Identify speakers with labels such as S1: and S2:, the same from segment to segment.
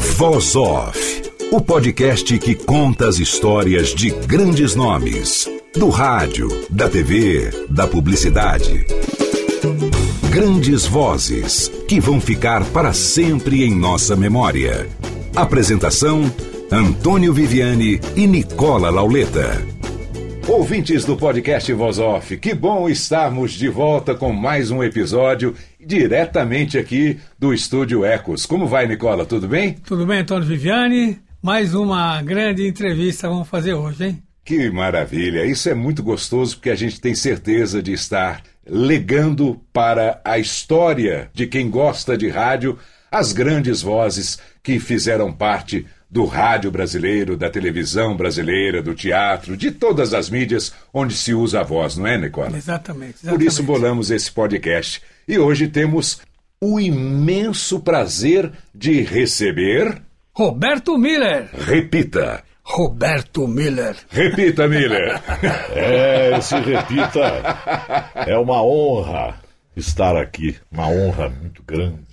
S1: Voz Off, o podcast que conta as histórias de grandes nomes, do rádio, da TV, da publicidade. Grandes vozes que vão ficar para sempre em nossa memória. Apresentação: Antônio Viviane e Nicola Lauleta. Ouvintes do podcast Voz Off, que bom estarmos de volta com mais um episódio diretamente aqui do Estúdio Ecos. Como vai, Nicola? Tudo bem?
S2: Tudo bem, Antônio Viviane? Mais uma grande entrevista vamos fazer hoje, hein?
S1: Que maravilha! Isso é muito gostoso porque a gente tem certeza de estar legando para a história de quem gosta de rádio as grandes vozes que fizeram parte do rádio brasileiro, da televisão brasileira, do teatro, de todas as mídias onde se usa a voz, não é, Nicola?
S2: Exatamente. exatamente.
S1: Por isso bolamos esse podcast. E hoje temos o imenso prazer de receber.
S2: Roberto Miller.
S1: Repita.
S2: Roberto Miller.
S1: Repita, Miller.
S3: é, esse repita. É uma honra estar aqui. Uma honra muito grande.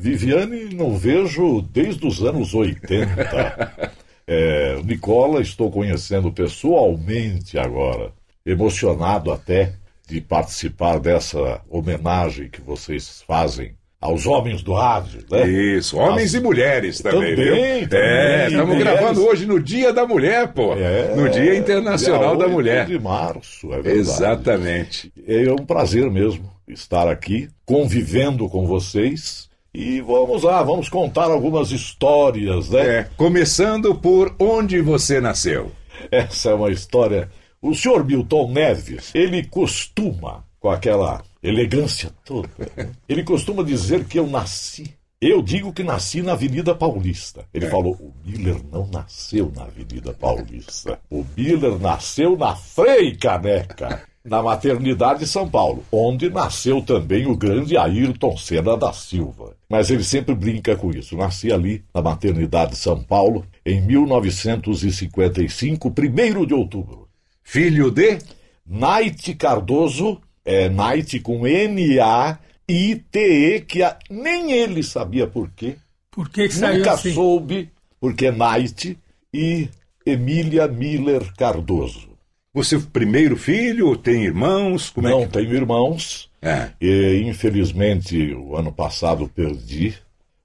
S3: Viviane não vejo desde os anos 80. É, Nicola estou conhecendo pessoalmente agora. Emocionado até de participar dessa homenagem que vocês fazem aos homens do rádio, né?
S1: Isso, homens As... e mulheres também,
S3: também
S1: viu?
S3: Também,
S1: é, estamos gravando hoje no Dia da Mulher, pô.
S3: É,
S1: no Dia Internacional
S3: dia
S1: da Mulher.
S3: de março, é verdade.
S1: Exatamente.
S3: É um prazer mesmo estar aqui, convivendo com vocês. E vamos lá, vamos contar algumas histórias, né?
S1: É, começando por onde você nasceu.
S3: Essa é uma história. O senhor Milton Neves, ele costuma, com aquela elegância toda, né? ele costuma dizer que eu nasci. Eu digo que nasci na Avenida Paulista. Ele
S1: É.
S3: falou: o Miller não nasceu na Avenida Paulista. O Miller nasceu na Frei Caneca, na maternidade de São Paulo, onde nasceu também o grande Ayrton Senna da Silva. Mas ele sempre brinca com isso. Nasci ali na maternidade de São Paulo em 1955, 1 de outubro.
S1: Filho de.
S3: Naite Cardoso, é Naite com N-A-I-T-E, que a- nem ele sabia por quê.
S2: Por que, que saiu
S3: Nunca
S2: assim?
S3: soube, porque é Naite e Emília Miller Cardoso.
S1: Você é o primeiro filho? Tem irmãos? Como
S3: Não
S1: é que...
S3: tenho irmãos.
S1: É.
S3: E, infelizmente, o ano passado perdi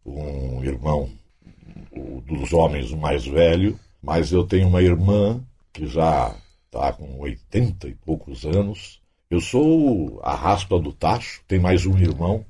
S3: um irmão o dos homens mais velho, mas eu tenho uma irmã que já está com 80 e poucos anos. Eu sou a raspa do tacho, tem mais um irmão,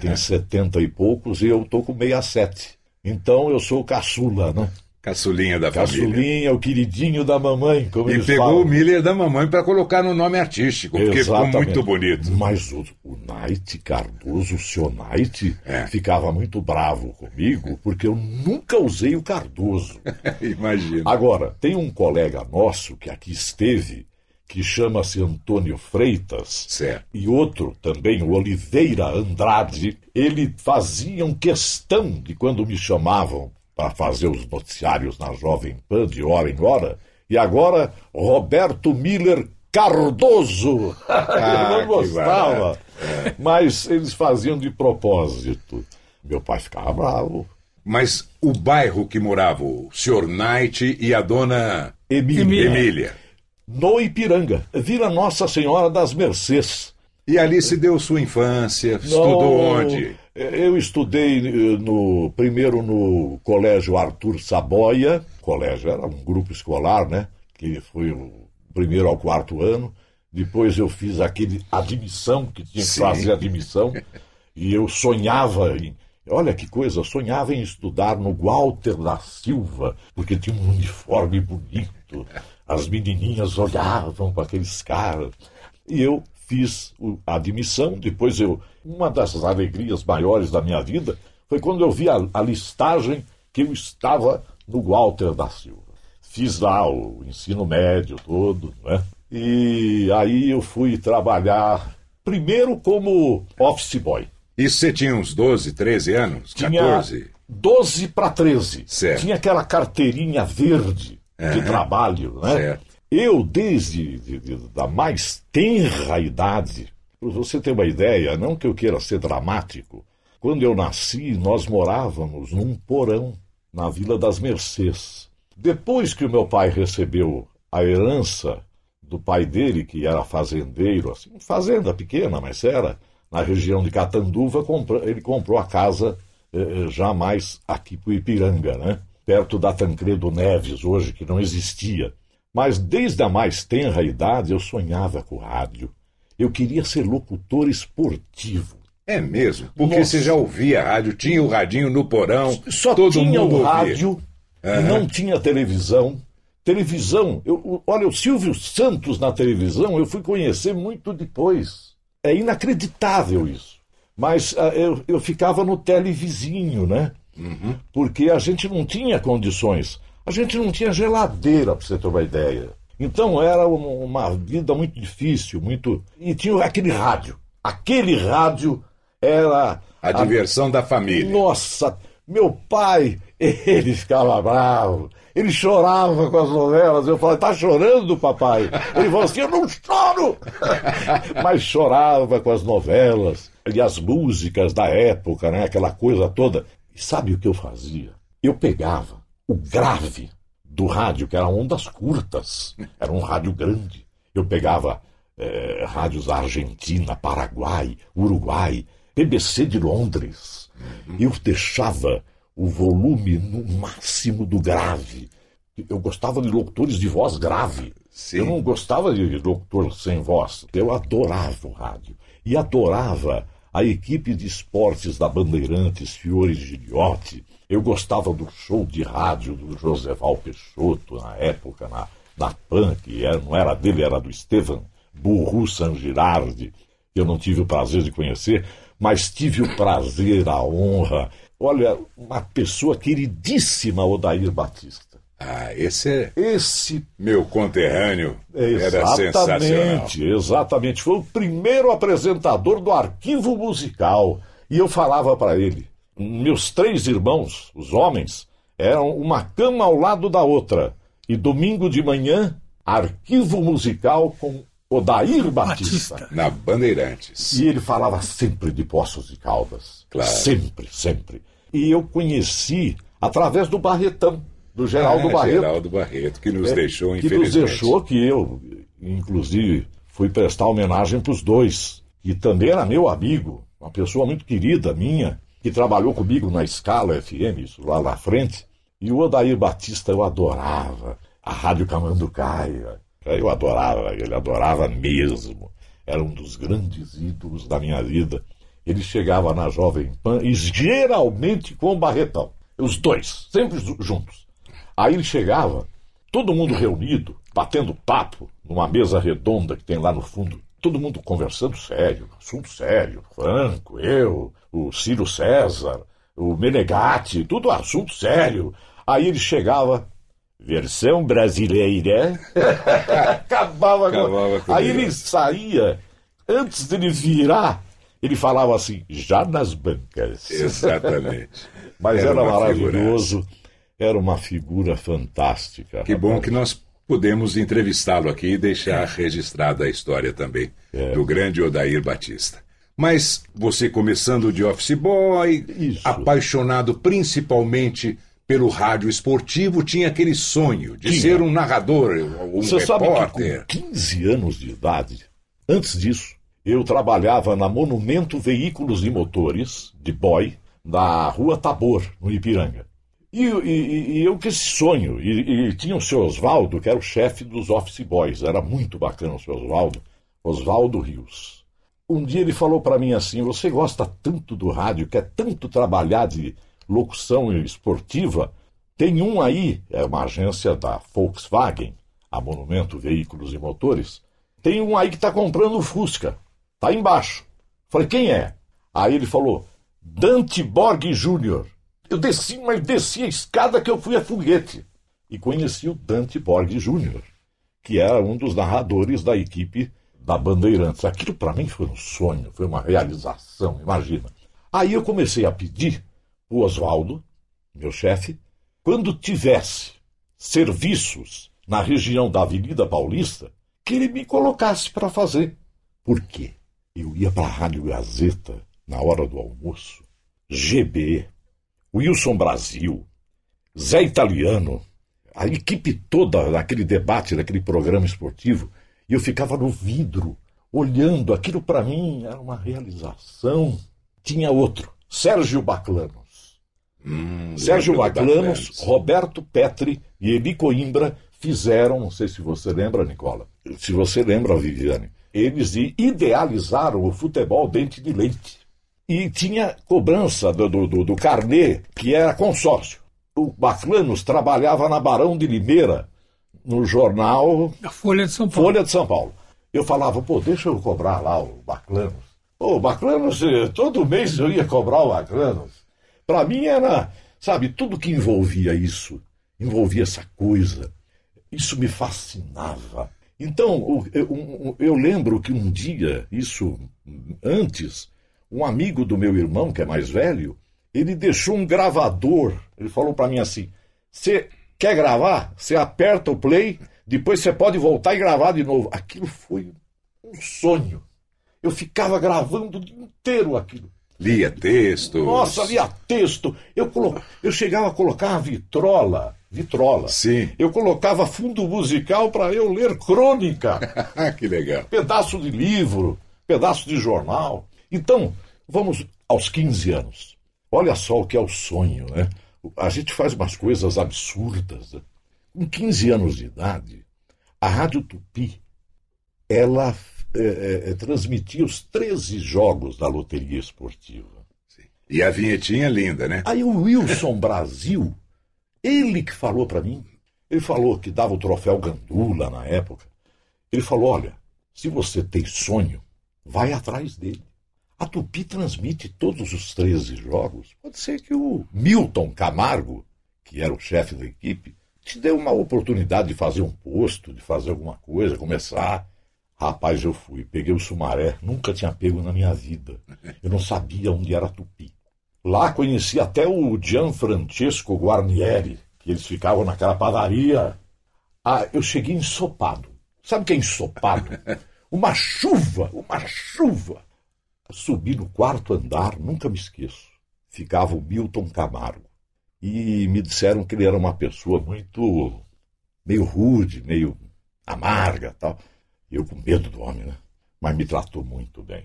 S3: tem 70 e poucos, e eu tô com 67. Então eu sou caçula, né?
S1: Caçulinha da família.
S3: Caçulinha, o queridinho da mamãe, como
S1: E pegou
S3: falam.
S1: o Miller da mamãe para colocar no nome artístico, porque ficou
S3: Exatamente.
S1: muito bonito.
S3: Mas o, o Night Cardoso, o seu Night,
S1: É.
S3: ficava muito bravo comigo, porque eu nunca usei o Cardoso.
S1: Imagina.
S3: Agora, tem um colega nosso que aqui esteve, que chama-se Antônio Freitas,
S1: Certo.
S3: e outro também, o Oliveira Andrade, eles faziam questão de quando me chamavam para fazer os noticiários na Jovem Pan de hora em hora, e agora Roberto Miller Cardoso.
S1: Ah,
S3: Eu não gostava, mas eles faziam de propósito. Meu pai ficava bravo.
S1: Mas o bairro que morava o Sr. Knight e a dona
S3: Emília.
S2: Emília.
S1: Emília.
S3: No Ipiranga, Vila Nossa Senhora das Mercês.
S1: E ali se deu sua infância, estudou
S3: No-
S1: onde?
S3: Eu estudei eh, no primeiro no Colégio Arthur Saboia. Colégio era um grupo escolar, né? Que foi o primeiro ao quarto ano. Depois eu fiz aquele admissão que tinha que
S1: Sim.
S3: fazer admissão. E eu sonhava em. Olha que coisa, sonhava em estudar no Walter da Silva, porque tinha um uniforme bonito. As menininhas olhavam para aqueles caras. E eu fiz a admissão, depois eu. Uma das alegrias maiores da minha vida foi quando eu vi a, a listagem que eu estava no Walter da Silva. Fiz lá o ensino médio todo, né? E aí eu fui trabalhar primeiro como office boy.
S1: Isso você tinha uns 12, 13 anos?
S3: Tinha
S1: 14?
S3: 12 para 13.
S1: Certo.
S3: Tinha aquela carteirinha verde de
S1: Aham.
S3: trabalho, né?
S1: Certo.
S3: Eu, desde de- de- da mais tenra idade, para você ter uma ideia, não que eu queira ser dramático, quando eu nasci, nós morávamos num porão na Vila das Mercês. Depois que o meu pai recebeu a herança do pai dele, que era fazendeiro, assim, fazenda pequena, mas era, na região de Catanduva, ele comprou a casa eh, eh, já mais aqui para Ipiranga, né? perto da Tancredo Neves, hoje, que não existia. Mas desde a mais tenra idade eu sonhava com rádio. Eu queria ser locutor esportivo.
S1: É mesmo? Porque
S3: Nossa.
S1: você já ouvia rádio, tinha o radinho no porão,
S3: Só
S1: todo
S3: tinha
S1: mundo
S3: o
S1: ouvia.
S3: rádio e não tinha televisão. Televisão, eu, olha, o Silvio Santos na televisão eu fui conhecer muito depois. É inacreditável isso. Mas ah, eu, eu ficava no televizinho, né? Porque a gente não tinha condições. A gente não tinha geladeira, para você ter uma ideia. Então era um- uma vida muito difícil, muito. E tinha aquele rádio. Aquele rádio era.
S1: A diversão da família.
S3: Nossa, meu pai, ele ficava bravo. Ele chorava com as novelas. Eu falei, tá chorando, papai? Ele falou assim, eu não choro! Mas chorava com as novelas e as músicas da época, né? Aquela coisa toda. E sabe o que eu fazia? Eu pegava o grave do rádio, que era ondas curtas. Era um rádio grande. Eu pegava eh, rádios da Argentina, Paraguai, Uruguai, BBC de Londres. Eu deixava o volume no máximo do grave. Eu gostava de locutores de voz grave.
S1: Sim.
S3: Eu não gostava de locutor sem voz. Eu adorava o rádio. E adorava a equipe de esportes da Bandeirantes, Fiore Giliotti. Eu gostava do show de rádio do Joseval Peixoto, na época, na, na PAN, que era, não era dele, era do Estevan Burru San Girardi, que eu não tive o prazer de conhecer, mas tive o prazer, a honra. Olha, uma pessoa queridíssima, Odair Batista.
S1: Ah, esse é
S3: Esse
S1: meu conterrâneo. Era sensacional.
S3: Exatamente, exatamente. Foi o primeiro apresentador do arquivo musical. E eu falava para ele: meus três irmãos, os homens, eram uma cama ao lado da outra. E domingo de manhã, arquivo musical com Odair Batista.
S2: Batista.
S1: Na Bandeirantes.
S3: E ele falava sempre de Poços de Caldas.
S1: Claro.
S3: Sempre, sempre. E eu conheci através do Barretão, do Geraldo
S1: Ah,
S3: Barreto.
S1: Geraldo Barreto, que nos
S3: É,
S1: deixou,
S3: que
S1: infelizmente.
S3: nos deixou que eu, inclusive, fui prestar homenagem para os dois, que também era meu amigo, uma pessoa muito querida minha, que trabalhou comigo na Escala FM, isso lá na frente. E o Odair Batista eu adorava, a Rádio Camanducaia, eu adorava, ele adorava mesmo. Era um dos grandes ídolos da minha vida. Ele chegava na Jovem Pan e geralmente com o Barretão. Os dois, sempre ju- juntos. Aí ele chegava, todo mundo reunido, batendo papo, numa mesa redonda que tem lá no fundo. Todo mundo conversando sério, assunto sério. Franco, eu, o Ciro César, o Menegatti, tudo assunto sério. Aí ele chegava, versão brasileira. Acabava, com-
S1: Acabava com
S3: Aí
S1: ele.
S3: saía, antes dele virar, ele falava assim, já nas bancas.
S1: Exatamente.
S3: Mas era,
S1: uma
S3: maravilhoso, era uma figura fantástica.
S1: Que bom que nós pudemos entrevistá-lo aqui e deixar registrada a história também
S3: É.
S1: do grande Odair Batista. Mas você começando de office boy,
S3: Isso.
S1: apaixonado principalmente pelo rádio esportivo, tinha aquele sonho de
S3: Tinha.
S1: ser um narrador, um
S3: Você sabe
S1: repórter.
S3: que com 15 anos de idade, antes disso, eu trabalhava na Monumento Veículos e Motores, de boy, na Rua Tabor, no Ipiranga. E, e- e eu com esse sonho, e, e tinha o seu Oswaldo, que era o chefe dos office boys, era muito bacana o seu Oswaldo, Oswaldo Rios. Um dia ele falou para mim assim: Você gosta tanto do rádio, quer tanto trabalhar de locução esportiva? Tem um aí, é uma agência da Volkswagen, a Monumento Veículos e Motores. Tem um aí que está comprando o Fusca. Tá embaixo. Falei, quem é? Aí ele falou, Dante Borg Júnior. Eu desci, mas desci a escada que eu fui a foguete. E conheci o Dante Borg Júnior, que era um dos narradores da equipe da Bandeirantes. Aquilo para mim foi um sonho, foi uma realização, imagina. Aí eu comecei a pedir o Oswaldo, meu chefe, quando tivesse serviços na região da Avenida Paulista, que ele me colocasse para fazer. Por quê? Eu ia para a Rádio Gazeta na hora do almoço, GB, Wilson Brasil, Zé Italiano, a equipe toda naquele debate, naquele programa esportivo, e eu ficava no vidro, olhando. Aquilo para mim era uma realização. Tinha outro, Sérgio Baclanos.
S1: Hum,
S3: Sérgio Baclanos. Roberto Petri e Eli Coimbra fizeram, não sei se você lembra, Nicola, se você lembra, Viviane, eles idealizaram o futebol dente de leite. E tinha cobrança do, do, do, do carnê, que era consórcio. O Baclanos trabalhava na Barão de Limeira, no jornal
S2: A Folha de São Paulo.
S3: Folha de São Paulo. Eu falava, pô, deixa eu cobrar lá o Baclanos. Pô, o Baclanos, eh, todo mês eu ia cobrar o Baclanos. Para mim era, sabe, tudo que envolvia isso, envolvia essa coisa, isso me fascinava. Então, eu, um- eu lembro que um dia, isso antes, um amigo do meu irmão, que é mais velho, ele deixou um gravador. Ele falou para mim assim: você quer gravar? Você aperta o play, depois você pode voltar e gravar de novo. Aquilo foi um sonho. Eu ficava gravando o dia inteiro aquilo.
S1: Lia texto.
S3: Nossa, lia texto. Eu, colo... eu chegava a colocar a vitrola. Vitrola.
S1: Sim.
S3: Eu colocava fundo musical para eu ler crônica
S1: que legal.
S3: pedaço de livro, pedaço de jornal. Então, vamos aos 15 anos. Olha só o que é o sonho, né? A gente faz umas coisas absurdas. né? Com 15 anos de idade, a Rádio Tupi, ela é, é, transmitia os 13 jogos da loteria esportiva.
S1: E a vinhetinha linda, né?
S3: Aí o Wilson Brasil, ele que falou para mim, ele falou que dava o troféu Gandula na época. Ele falou: olha, se você tem sonho, vai atrás dele. A Tupi transmite todos os 13 jogos. Pode ser que o Milton Camargo, que era o chefe da equipe, te deu uma oportunidade de fazer um posto, de fazer alguma coisa, começar. Rapaz, eu fui, peguei o Sumaré, nunca tinha pego na minha vida. Eu não sabia onde era Tupi. Lá conheci até o Gianfrancesco Guarnieri, que eles ficavam naquela padaria. Ah, eu cheguei ensopado. Sabe o que é ensopado? Uma chuva, uma chuva. Subi no quarto andar, nunca me esqueço. Ficava o Milton Camargo. E me disseram que ele era uma pessoa muito. meio rude, meio amarga tal. Eu com medo do homem, né? Mas me tratou muito bem.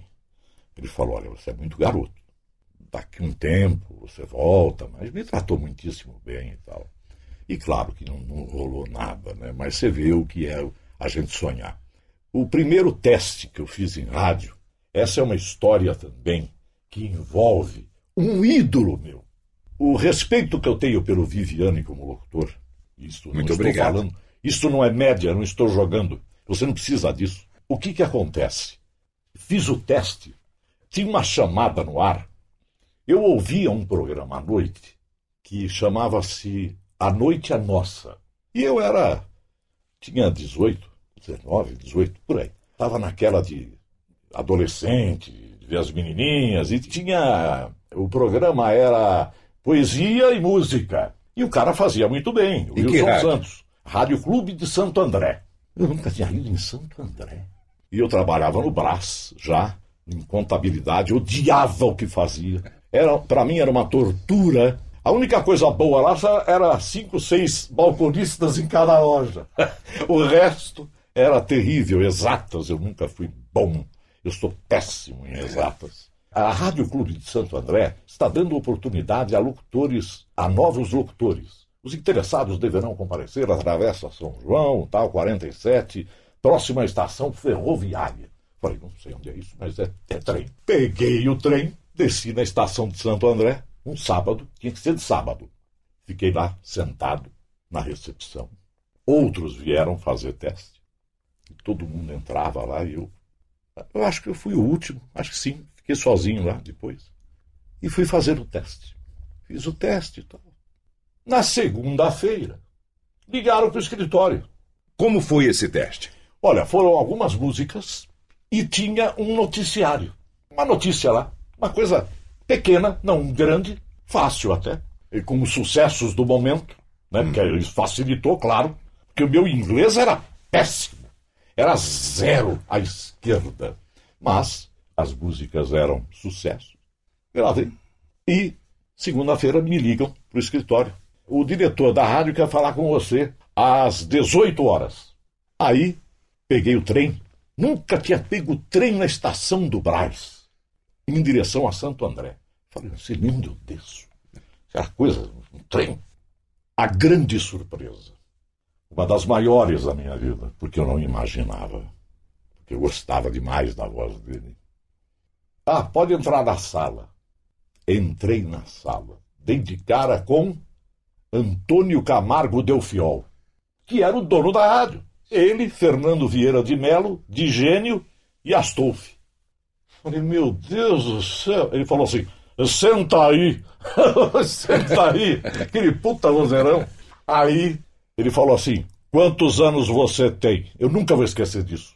S3: Ele falou: olha, você é muito garoto daqui um tempo você volta, mas me tratou muitíssimo bem e tal. E claro que não, não rolou nada, né? mas você vê o que é a gente sonhar. O primeiro teste que eu fiz em rádio, essa é uma história também que envolve um ídolo meu. O respeito que eu tenho pelo Viviane como locutor, não
S1: Muito
S3: estou
S1: obrigado.
S3: falando, isto não é média, não estou jogando. Você não precisa disso. O que que acontece? Fiz o teste, tinha uma chamada no ar eu ouvia um programa à noite que chamava-se A Noite é Nossa. E eu era. tinha 18, 19, 18, por aí. Estava naquela de adolescente, de ver as menininhas, e tinha. O programa era poesia e música. E o cara fazia muito bem, o
S1: E
S3: Wilson
S1: rádio?
S3: Santos. Rádio Clube de Santo André. Eu nunca tinha ido em Santo André. E eu trabalhava no Brás, já, em contabilidade, odiava o que fazia. Era, para mim era uma tortura. A única coisa boa lá era cinco, seis balconistas em cada loja. o resto era terrível, exatas. Eu nunca fui bom. Eu sou péssimo em exatas. A Rádio Clube de Santo André está dando oportunidade a locutores, a novos locutores. Os interessados deverão comparecer através da São João, tal, 47, próxima estação ferroviária. Falei, não sei onde é isso, mas é, é trem. Peguei o trem, desci na estação de Santo André, um sábado, tinha que ser de sábado. Fiquei lá, sentado, na recepção. Outros vieram fazer teste. Todo mundo entrava lá e eu Eu acho que eu fui o último, acho que sim. Fiquei sozinho lá depois. E fui fazer o teste. Fiz o teste e tal. Na segunda-feira, ligaram para o escritório.
S1: Como foi esse teste?
S3: Olha, foram algumas músicas e tinha um noticiário. Uma notícia lá. Uma coisa pequena, não grande, fácil até. E com os sucessos do momento, né? Porque isso facilitou, claro. Porque o meu inglês era péssimo. Era zero à esquerda. Mas as músicas eram sucesso. Gravei. E segunda-feira me ligam para o escritório. O diretor da rádio quer falar com você às 18 horas. Aí peguei o trem. Nunca tinha pego trem na estação do Brás, em direção a Santo André. Falei, você onde eu desço? Aquela coisa, um trem. A grande surpresa. Uma das maiores da minha vida, porque eu não imaginava. Porque eu gostava demais da voz dele. Ah, pode entrar na sala. Entrei na sala. Dei de cara com Antônio Camargo Delfiol, que era o dono da rádio. Ele, Fernando Vieira de Melo, de Gênio e Astolfi. Falei, meu Deus do céu. Ele falou assim: senta aí, senta aí, aquele puta vozeirão. Aí ele falou assim: quantos anos você tem? Eu nunca vou esquecer disso.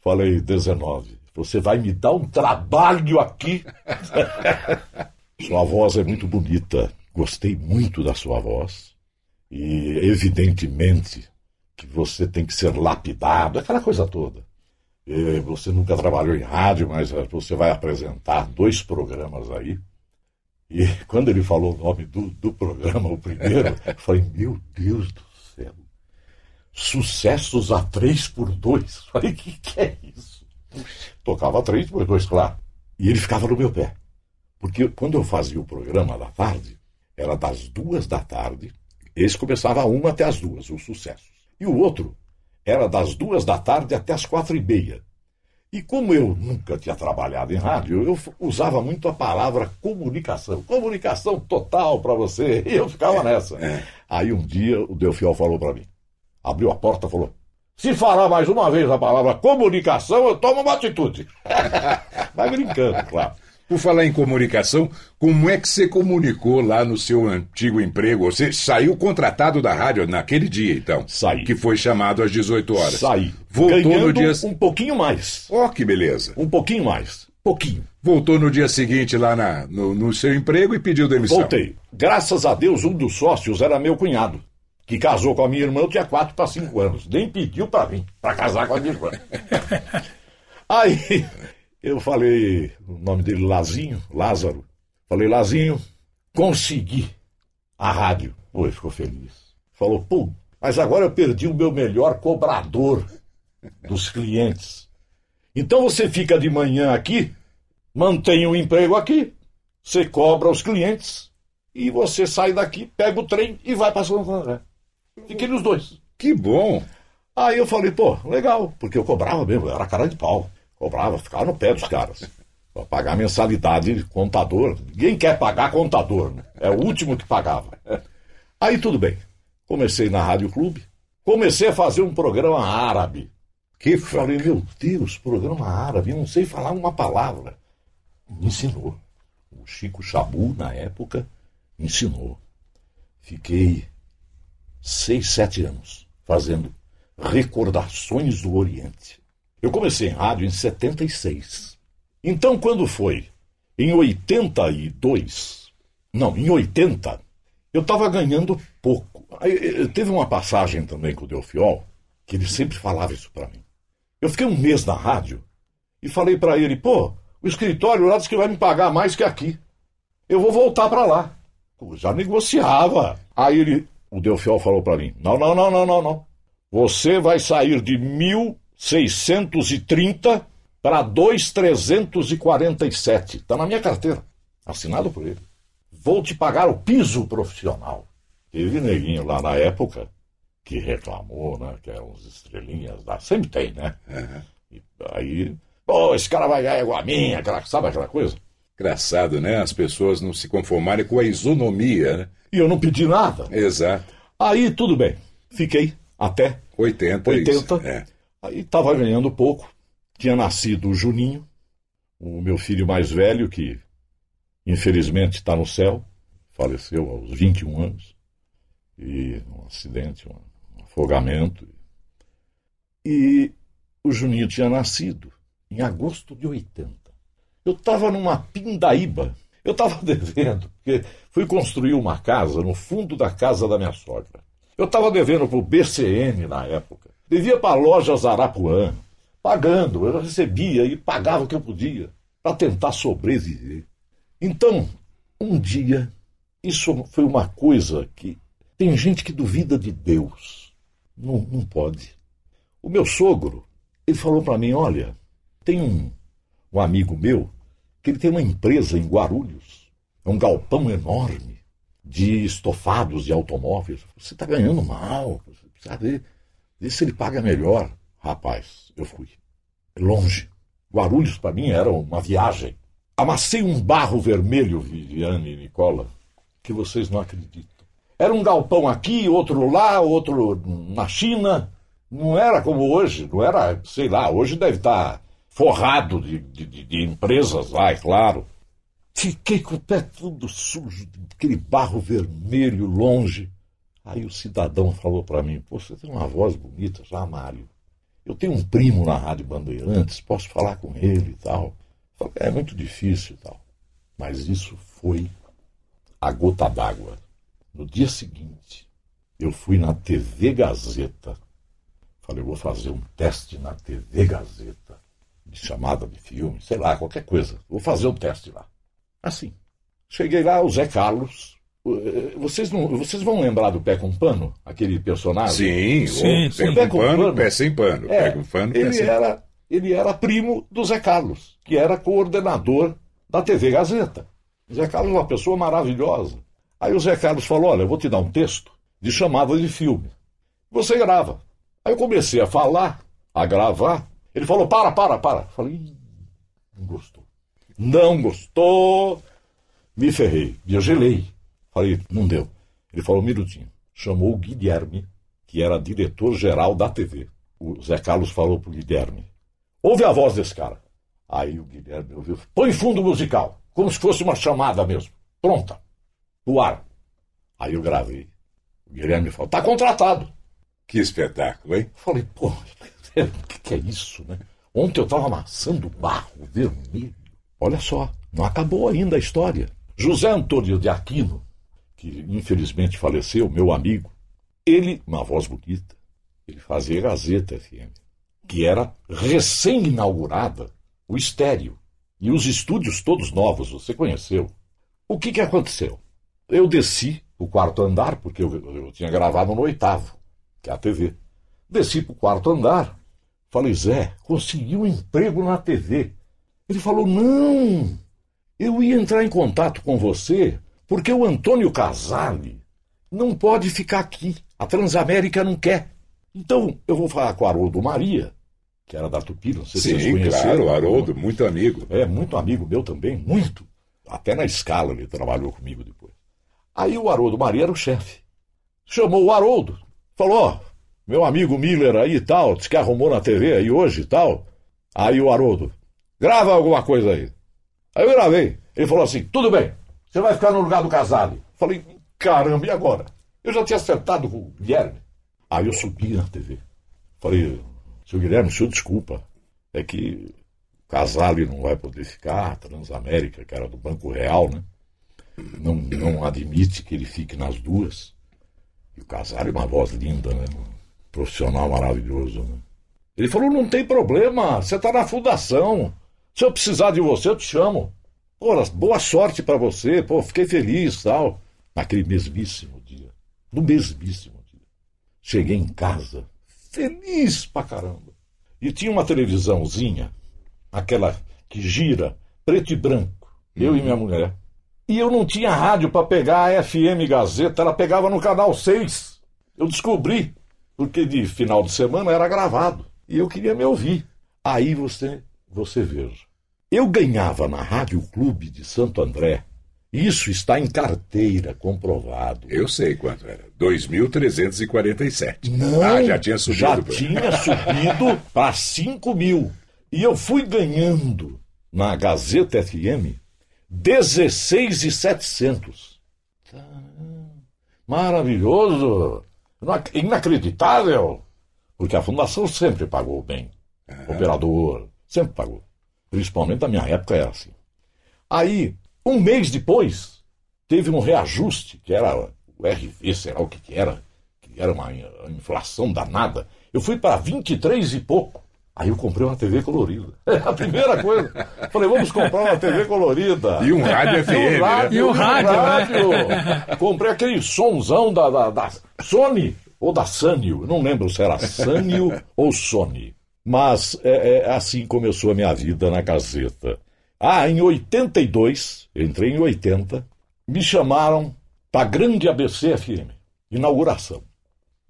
S3: Falei, 19. Você vai me dar um trabalho aqui? sua voz é muito bonita. Gostei muito da sua voz. E, evidentemente, que você tem que ser lapidado, aquela coisa toda. E você nunca trabalhou em rádio, mas eh, você vai apresentar dois programas aí. E quando ele falou o nome do, do programa, o primeiro, eu falei, meu Deus do céu. Sucessos a três por dois. Falei, o que, que é isso? Tocava três por dois, claro. E ele ficava no meu pé. Porque quando eu fazia o programa da tarde, era das duas da tarde, esse começava a uma até as duas, os sucessos. E o outro era das duas da tarde até as quatro e meia. E como eu nunca tinha trabalhado em rádio, eu usava muito a palavra comunicação. Comunicação total para você. E eu ficava nessa. É. Aí um dia o Delfiol falou para mim, abriu a porta e falou: se falar mais uma vez a palavra comunicação, eu tomo uma atitude. Vai brincando, claro.
S1: Por falar em comunicação, como é que você comunicou lá no seu antigo emprego? Você saiu contratado da rádio naquele dia, então?
S3: Saí.
S1: Que foi chamado às 18 horas.
S3: Saí.
S1: Voltou
S3: Ganhando
S1: no dia.
S3: um pouquinho mais.
S1: Ó, oh, que beleza.
S3: Um pouquinho mais. Pouquinho.
S1: Voltou no dia seguinte lá na, no, no seu emprego e pediu demissão.
S3: Voltei. Graças a Deus, um dos sócios era meu cunhado que casou com a minha irmã, eu tinha 4 para 5 anos. Nem pediu para mim, para casar com a minha irmã. Aí eu falei, o nome dele Lazinho, Lázaro. Falei, Lazinho, consegui a rádio. Ele ficou feliz. Falou, pô, mas agora eu perdi o meu melhor cobrador dos clientes. Então você fica de manhã aqui, mantém o um emprego aqui, você cobra os clientes e você sai daqui, pega o trem e vai para São André. Fiquei nos dois.
S1: Que bom!
S3: Aí eu falei, pô, legal, porque eu cobrava mesmo, era cara de pau. Cobrava, ficava no pé dos caras. Pra pagar mensalidade de contador. Ninguém quer pagar contador, né? É o último que pagava. Aí tudo bem. Comecei na Rádio Clube. Comecei a fazer um programa árabe. Que falei, meu Deus, programa árabe, eu não sei falar uma palavra. Me ensinou. O Chico Chabu, na época, ensinou. Fiquei seis, sete anos fazendo recordações do Oriente. Eu comecei em rádio em 76. Então, quando foi em 82, não, em 80, eu estava ganhando pouco. Aí, teve uma passagem também com o Delfiol, que ele sempre falava isso para mim. Eu fiquei um mês na rádio e falei para ele, pô, o escritório lá diz que vai me pagar mais que aqui. Eu vou voltar para lá. Pô, já negociava. Aí ele, o Delfiol falou para mim, não, não, não, não, não, não. Você vai sair de mil 630 para 2,347. Está na minha carteira. Assinado por ele. Vou te pagar o piso profissional. Teve neguinho lá na época que reclamou, né? Que eram as estrelinhas lá. Sempre tem, né? Uhum. E aí, pô, esse cara vai ganhar igual a minha, aquela, sabe aquela coisa?
S1: Engraçado, né? As pessoas não se conformarem com a isonomia, né?
S3: E eu não pedi nada.
S1: Exato.
S3: Aí, tudo bem. Fiquei até
S1: 80.
S3: 80.
S1: Isso. É.
S3: Aí estava ganhando pouco, tinha nascido o Juninho, o meu filho mais velho, que infelizmente está no céu, faleceu aos 21 anos, e um acidente, um afogamento. E o Juninho tinha nascido em agosto de 80. Eu estava numa pindaíba, eu estava devendo, porque fui construir uma casa no fundo da casa da minha sogra. Eu estava devendo para o BCN na época, devia para a loja Zarapuã, pagando, eu recebia e pagava o que eu podia para tentar sobreviver. Então, um dia, isso foi uma coisa que tem gente que duvida de Deus. Não, não pode. O meu sogro, ele falou para mim: olha, tem um, um amigo meu que ele tem uma empresa em Guarulhos, é um galpão enorme de estofados de automóveis. Você está ganhando mal, você ver se ele paga melhor. Rapaz, eu fui. Longe. Guarulhos para mim era uma viagem. Amassei um barro vermelho, Viviane e Nicola, que vocês não acreditam. Era um galpão aqui, outro lá, outro na China. Não era como hoje, não era, sei lá, hoje deve estar forrado de, de, de empresas lá, é claro. Fiquei com o pé tudo sujo, aquele barro vermelho longe. Aí o cidadão falou para mim: Pô, você tem uma voz bonita já, Mário. Eu tenho um primo na Rádio Bandeirantes, posso falar com ele e tal. Falei, é muito difícil e tal. Mas isso foi a gota d'água. No dia seguinte, eu fui na TV Gazeta. Falei, eu vou fazer um teste na TV Gazeta, de chamada de filme, sei lá, qualquer coisa. Vou fazer um teste lá. Assim. Cheguei lá, o Zé Carlos. Eh, vocês, não, vocês vão lembrar do Pé com Pano, aquele personagem?
S1: Sim, sim,
S3: o,
S1: sim.
S3: Pé com
S1: pano,
S3: Pano.
S1: pé sem pano.
S3: É,
S1: pé com pano, pé
S3: ele
S1: sem
S3: era, ele era primo do Zé Carlos, que era coordenador da TV Gazeta. O Zé Carlos é uma pessoa maravilhosa. Aí o Zé Carlos falou: Olha, eu vou te dar um texto de chamada de filme. Você grava. Aí eu comecei a falar, a gravar. Ele falou: Para, para, para. Falei: "Ih, Não gostou. Não gostou. Me ferrei. Me gelei. Falei: Não deu. Ele falou: Um minutinho. Chamou o Guilherme, que era diretor-geral da TV. O Zé Carlos falou pro Guilherme: Ouve a voz desse cara. Aí o Guilherme ouviu: Põe fundo musical, como se fosse uma chamada mesmo. Pronta no ar. Aí eu gravei. O Guilherme falou, tá contratado.
S1: Que espetáculo, hein?
S3: Falei, pô, o que, que é isso, né? Ontem eu estava amassando barro vermelho. Olha só, não acabou ainda a história. José Antônio de Aquino, que infelizmente faleceu, meu amigo, ele, uma voz bonita, ele fazia Gazeta FM, que era recém-inaugurada, o estéreo, e os estúdios todos novos, você conheceu. O que, que aconteceu? Eu desci o quarto andar, porque eu, eu tinha gravado no oitavo, que é a TV. Desci para o quarto andar. Falei, Zé, consegui um emprego na TV. Ele falou, não, eu ia entrar em contato com você, porque o Antônio Casale não pode ficar aqui. A Transamérica não quer. Então, eu vou falar com o Haroldo Maria, que era da Tupi, não sei se vocês
S1: Sim,
S3: conheceram.
S1: claro, Haroldo, muito amigo.
S3: É, muito amigo meu também, muito. Até na escala ele trabalhou comigo depois. Aí o Haroldo Maria era o chefe. Chamou o Haroldo. Falou, ó, meu amigo Miller aí e tal, disse que arrumou na TV aí hoje e tal. Aí o Haroldo, grava alguma coisa aí. Aí eu gravei. Ele falou assim, tudo bem, você vai ficar no lugar do Casale. Falei, caramba, e agora? Eu já tinha acertado com o Guilherme. Aí eu subi na TV. Falei, seu Guilherme, senhor desculpa. É que o Casale não vai poder ficar, Transamérica, que era do Banco Real, né? Não, não admite que ele fique nas duas. E o Casale é uma voz linda, né? Um profissional maravilhoso, né? Ele falou, não tem problema, você está na fundação. Se eu precisar de você, eu te chamo. Pô, boa sorte para você, pô, fiquei feliz tal. Naquele mesmíssimo dia. No mesmíssimo dia. Cheguei em casa, feliz pra caramba. E tinha uma televisãozinha, aquela que gira, preto e branco, eu e minha mulher. E eu não tinha rádio para pegar a FM Gazeta, ela pegava no canal 6. Eu descobri, porque de final de semana era gravado. E eu queria me ouvir. Aí você, você veja. Eu ganhava na Rádio Clube de Santo André. Isso está em carteira, comprovado.
S1: Eu sei quanto era. 2.347.
S3: Não,
S1: Ah, já tinha subido.
S3: Já
S1: pô.
S3: tinha subido para 5 mil. E eu fui ganhando na Gazeta FM 16,700. Maravilhoso! Inacreditável! Porque a fundação sempre pagou bem. O operador sempre pagou. Principalmente na minha época era assim. Aí, um mês depois, teve um reajuste, que era o RV, será o que, que era, que era uma inflação danada. Eu fui para 23 e pouco. Aí eu comprei uma TV colorida. É a primeira coisa. Falei, vamos comprar uma TV colorida.
S1: E um rádio FM.
S3: E um rádio.
S2: E um
S3: um
S2: rádio,
S3: rádio. Comprei aquele somzão da, da, da Sony ou da Sanyo. Não lembro se era Sanyo ou Sony. Mas é, é, assim começou a minha vida na Gazeta. Ah, em 82, eu entrei em 80, me chamaram para a grande ABC FM, inauguração,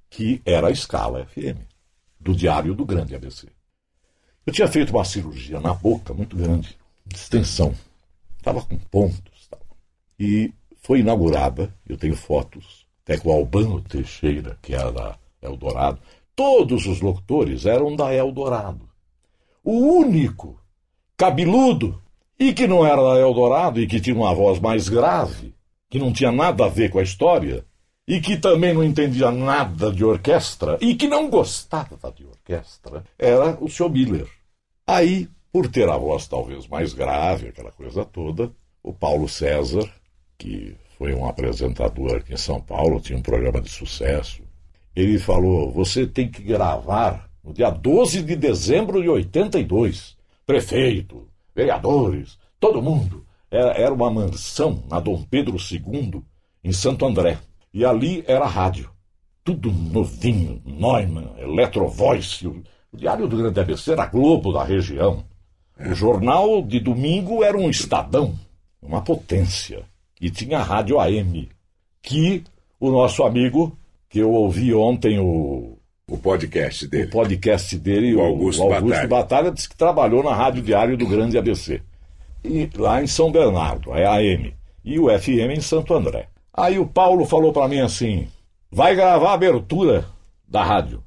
S3: que era a escala FM, do Diário do Grande ABC. Eu tinha feito uma cirurgia na boca muito grande, de extensão. Estava com pontos. Tal. E foi inaugurada, eu tenho fotos, até com o Albano Teixeira, que era da Eldorado. Todos os locutores eram da Eldorado. O único cabeludo e que não era da Eldorado e que tinha uma voz mais grave, que não tinha nada a ver com a história, e que também não entendia nada de orquestra e que não gostava de orquestra, era o Sr. Miller. Aí, por ter a voz talvez mais grave, aquela coisa toda, o Paulo César, que foi um apresentador aqui em São Paulo, tinha um programa de sucesso, ele falou: você tem que gravar no dia 12 de dezembro de 82. Prefeito, vereadores, todo mundo. Era, uma mansão na Dom Pedro II, em Santo André. E ali era rádio. Tudo novinho, Neumann, Electrovoice. O Diário do Grande ABC era Globo da região. O jornal de domingo era um Estadão, uma potência. E tinha a rádio AM, que o nosso amigo, que eu ouvi ontem o,
S1: O podcast
S3: o
S1: dele.
S3: podcast dele,
S1: O
S3: o
S1: Augusto
S3: o Augusto
S1: Batalha.
S3: Batalha, disse que trabalhou na Rádio Diário do Grande ABC. E lá em São Bernardo, é a AM. E o FM em Santo André. Aí o Paulo falou para mim assim: vai gravar a abertura da rádio.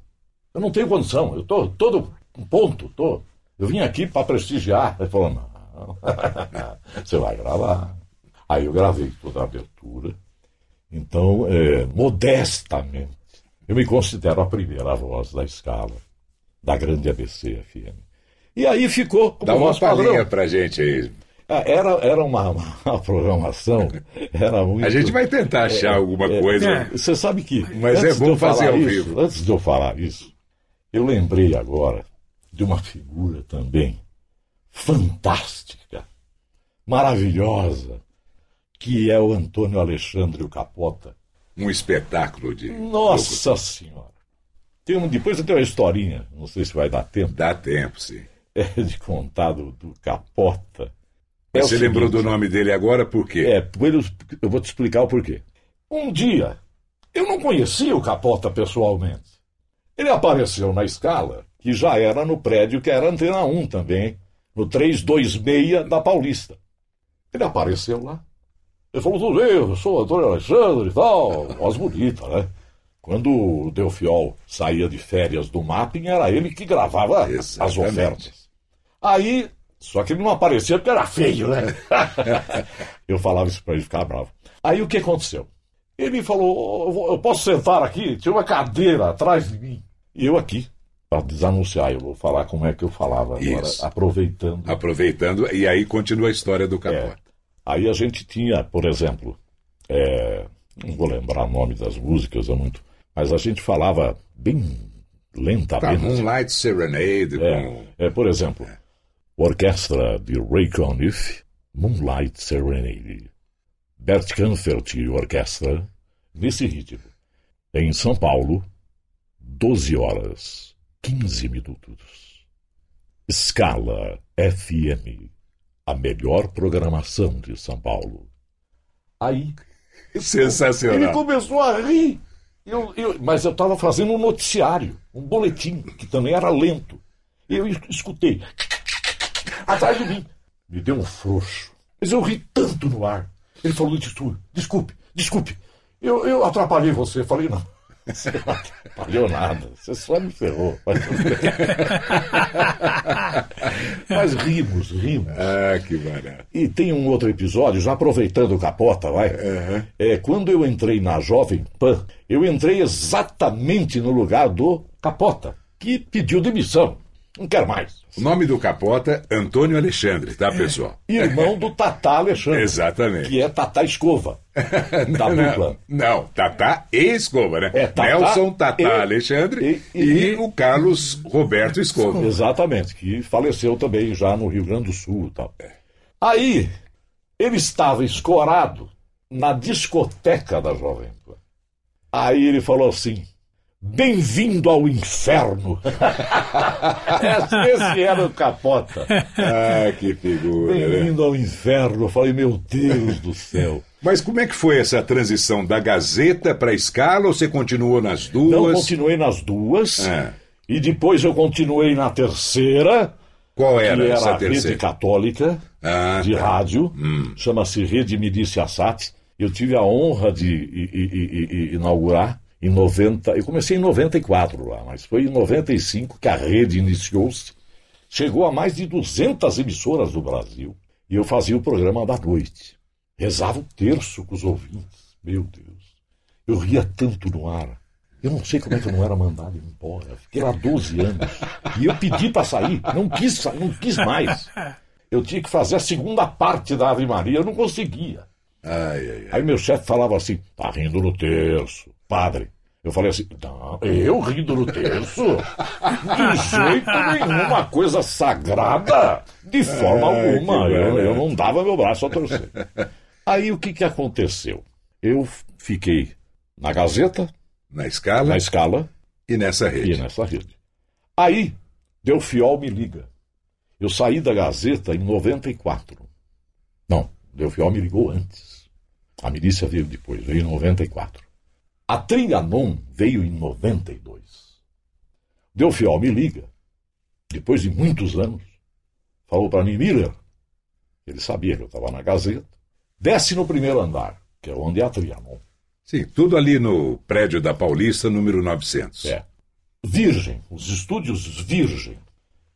S3: Eu não tenho condição, eu tô todo um ponto, tô. Eu vim aqui para prestigiar. Ele falou: não, você vai gravar. Aí eu gravei toda a abertura. Então, é, modestamente, eu me considero a primeira voz da escala da grande ABC FM. E aí ficou
S1: Dá uma palhinha pra gente aí.
S3: Ah, Era, era uma, uma programação, era muito...
S1: A gente vai tentar achar alguma coisa.
S2: é.
S3: Você sabe que.
S1: Mas é bom fazer ao
S3: isso,
S1: vivo.
S3: Antes de eu falar isso, eu lembrei agora de uma figura também fantástica, maravilhosa, que é o Antônio Alexandre o Capota.
S1: Um espetáculo de.
S3: Nossa Senhora! Tem um, depois eu tenho uma historinha, não sei se vai dar tempo,
S1: Dá tempo, sim.
S3: é de contar do, Capota. É
S1: você lembrou
S3: seguinte,
S1: do nome dele agora por quê?
S3: É, eu vou te explicar o porquê. Um dia, eu não conhecia o Capota pessoalmente. Ele apareceu na escala, que já era no prédio que era Antena 1 também, no 326 da Paulista. Ele apareceu lá. Ele falou, tudo bem, eu sou o Antônio Alexandre e tal. Voz bonita, né? Quando o Delfiol saía de férias do mapping, era ele que gravava as
S1: Exatamente.
S3: ofertas. Aí, só que ele não aparecia porque era feio, né? eu falava isso pra ele ficar bravo. Aí o que aconteceu? Ele falou: "Eu posso sentar aqui? Tinha uma cadeira atrás de mim. E eu aqui, para desanunciar, eu vou falar como é que eu falava agora,
S1: Isso.
S3: aproveitando.
S1: Aproveitando, e aí continua a história do
S3: É. Aí a gente tinha, por exemplo, é, não vou lembrar o nome das músicas, é muito, mas a gente falava bem
S1: Tá,
S3: lentamente.
S1: Moonlight Serenade com.
S3: É, é, por exemplo, orquestra de Ray Conniff, Moonlight Serenade. Bert Kampfert e orquestra, nesse ritmo. Em São Paulo, 12 horas, 15 minutos. Scala FM, a melhor programação de São Paulo. Aí ele
S1: Sensacional.
S3: começou a rir. Eu- eu- mas eu estava fazendo um noticiário, um boletim, que também era lento. Eu es- escutei. Atrás de mim. Me deu um frouxo. Mas eu ri tanto no ar. Ele falou, desculpe, desculpe, desculpe. Eu, eu atrapalhei você. Eu falei, não. Você não atrapalhou nada. Você só me ferrou. Mas, Mas rimos, rimos.
S1: Ah, que barato.
S3: E tem um outro episódio, já aproveitando o capota, vai. É, quando eu entrei na Jovem Pan, eu entrei exatamente no lugar do capota, que pediu demissão. Não quer mais.
S1: O nome do capota, Antônio Alexandre, tá, pessoal?
S3: Irmão do Tatá Alexandre.
S1: Exatamente.
S3: Que é Tatá Escova. da dupla.
S1: Não, Tatá e Escova, né?
S3: É, Tatá
S1: Nelson Tatá
S3: e-
S1: Alexandre
S3: e-
S1: e,
S3: e-
S1: o Carlos Roberto Escova.
S3: Exatamente, que faleceu também já no Rio Grande do Sul e tal. Aí, ele estava escorado na discoteca da Jovem Pan. Aí ele falou assim: Bem-vindo ao inferno. Esse era o capota.
S1: Ah, que figura, né?
S3: Bem-vindo ao inferno. Eu falei, meu Deus do céu.
S1: Mas como é que foi essa transição da Gazeta para a Escala ou você continuou nas duas?
S3: Não continuei nas duas.
S1: É.
S3: E depois eu continuei na terceira,
S1: Qual
S3: que
S1: era
S3: era
S1: essa
S3: a Rede
S1: terceira?
S3: Católica.
S1: Ah,
S3: de
S1: tá.
S3: rádio, chama-se Rede Milícia Sat. Eu tive a honra de i- inaugurar em 90. Eu comecei em 94 lá, mas foi em 95 que a rede iniciou-se. Chegou a mais de 200 emissoras do Brasil e eu fazia o programa da noite. Rezava o terço com os ouvintes. Meu Deus. Eu ria tanto no ar. Eu não sei como é que eu não era mandado embora. Fiquei lá 12 anos. E eu pedi para sair. Não quis, sa- não quis mais. Eu tinha que fazer a segunda parte da Ave Maria, eu não conseguia.
S1: Ai, ai, ai.
S3: Aí meu chefe falava assim, tá rindo no terço, padre. Eu falei assim, não, eu rindo no terço? De jeito nenhum, uma coisa sagrada, de forma
S1: Ai,
S3: alguma. Eu, eu não dava meu braço a torcer. Aí o que, que aconteceu? Eu fiquei na Gazeta,
S1: Na Escala
S3: na Escala
S1: e nessa
S3: e
S1: rede.
S3: nessa rede. Aí, Delfiol me liga. Eu saí da Gazeta em 94. Não, Delfiol me ligou antes. A milícia veio depois, veio em 94. A Trianon veio em 92. Delfiol me liga, depois de muitos anos, falou para mim, Miller, ele sabia que eu estava na Gazeta, desce no primeiro andar, que é onde é a Trianon.
S1: Sim, tudo ali no prédio da Paulista, número 900.
S3: É. Virgem, os estúdios Virgem.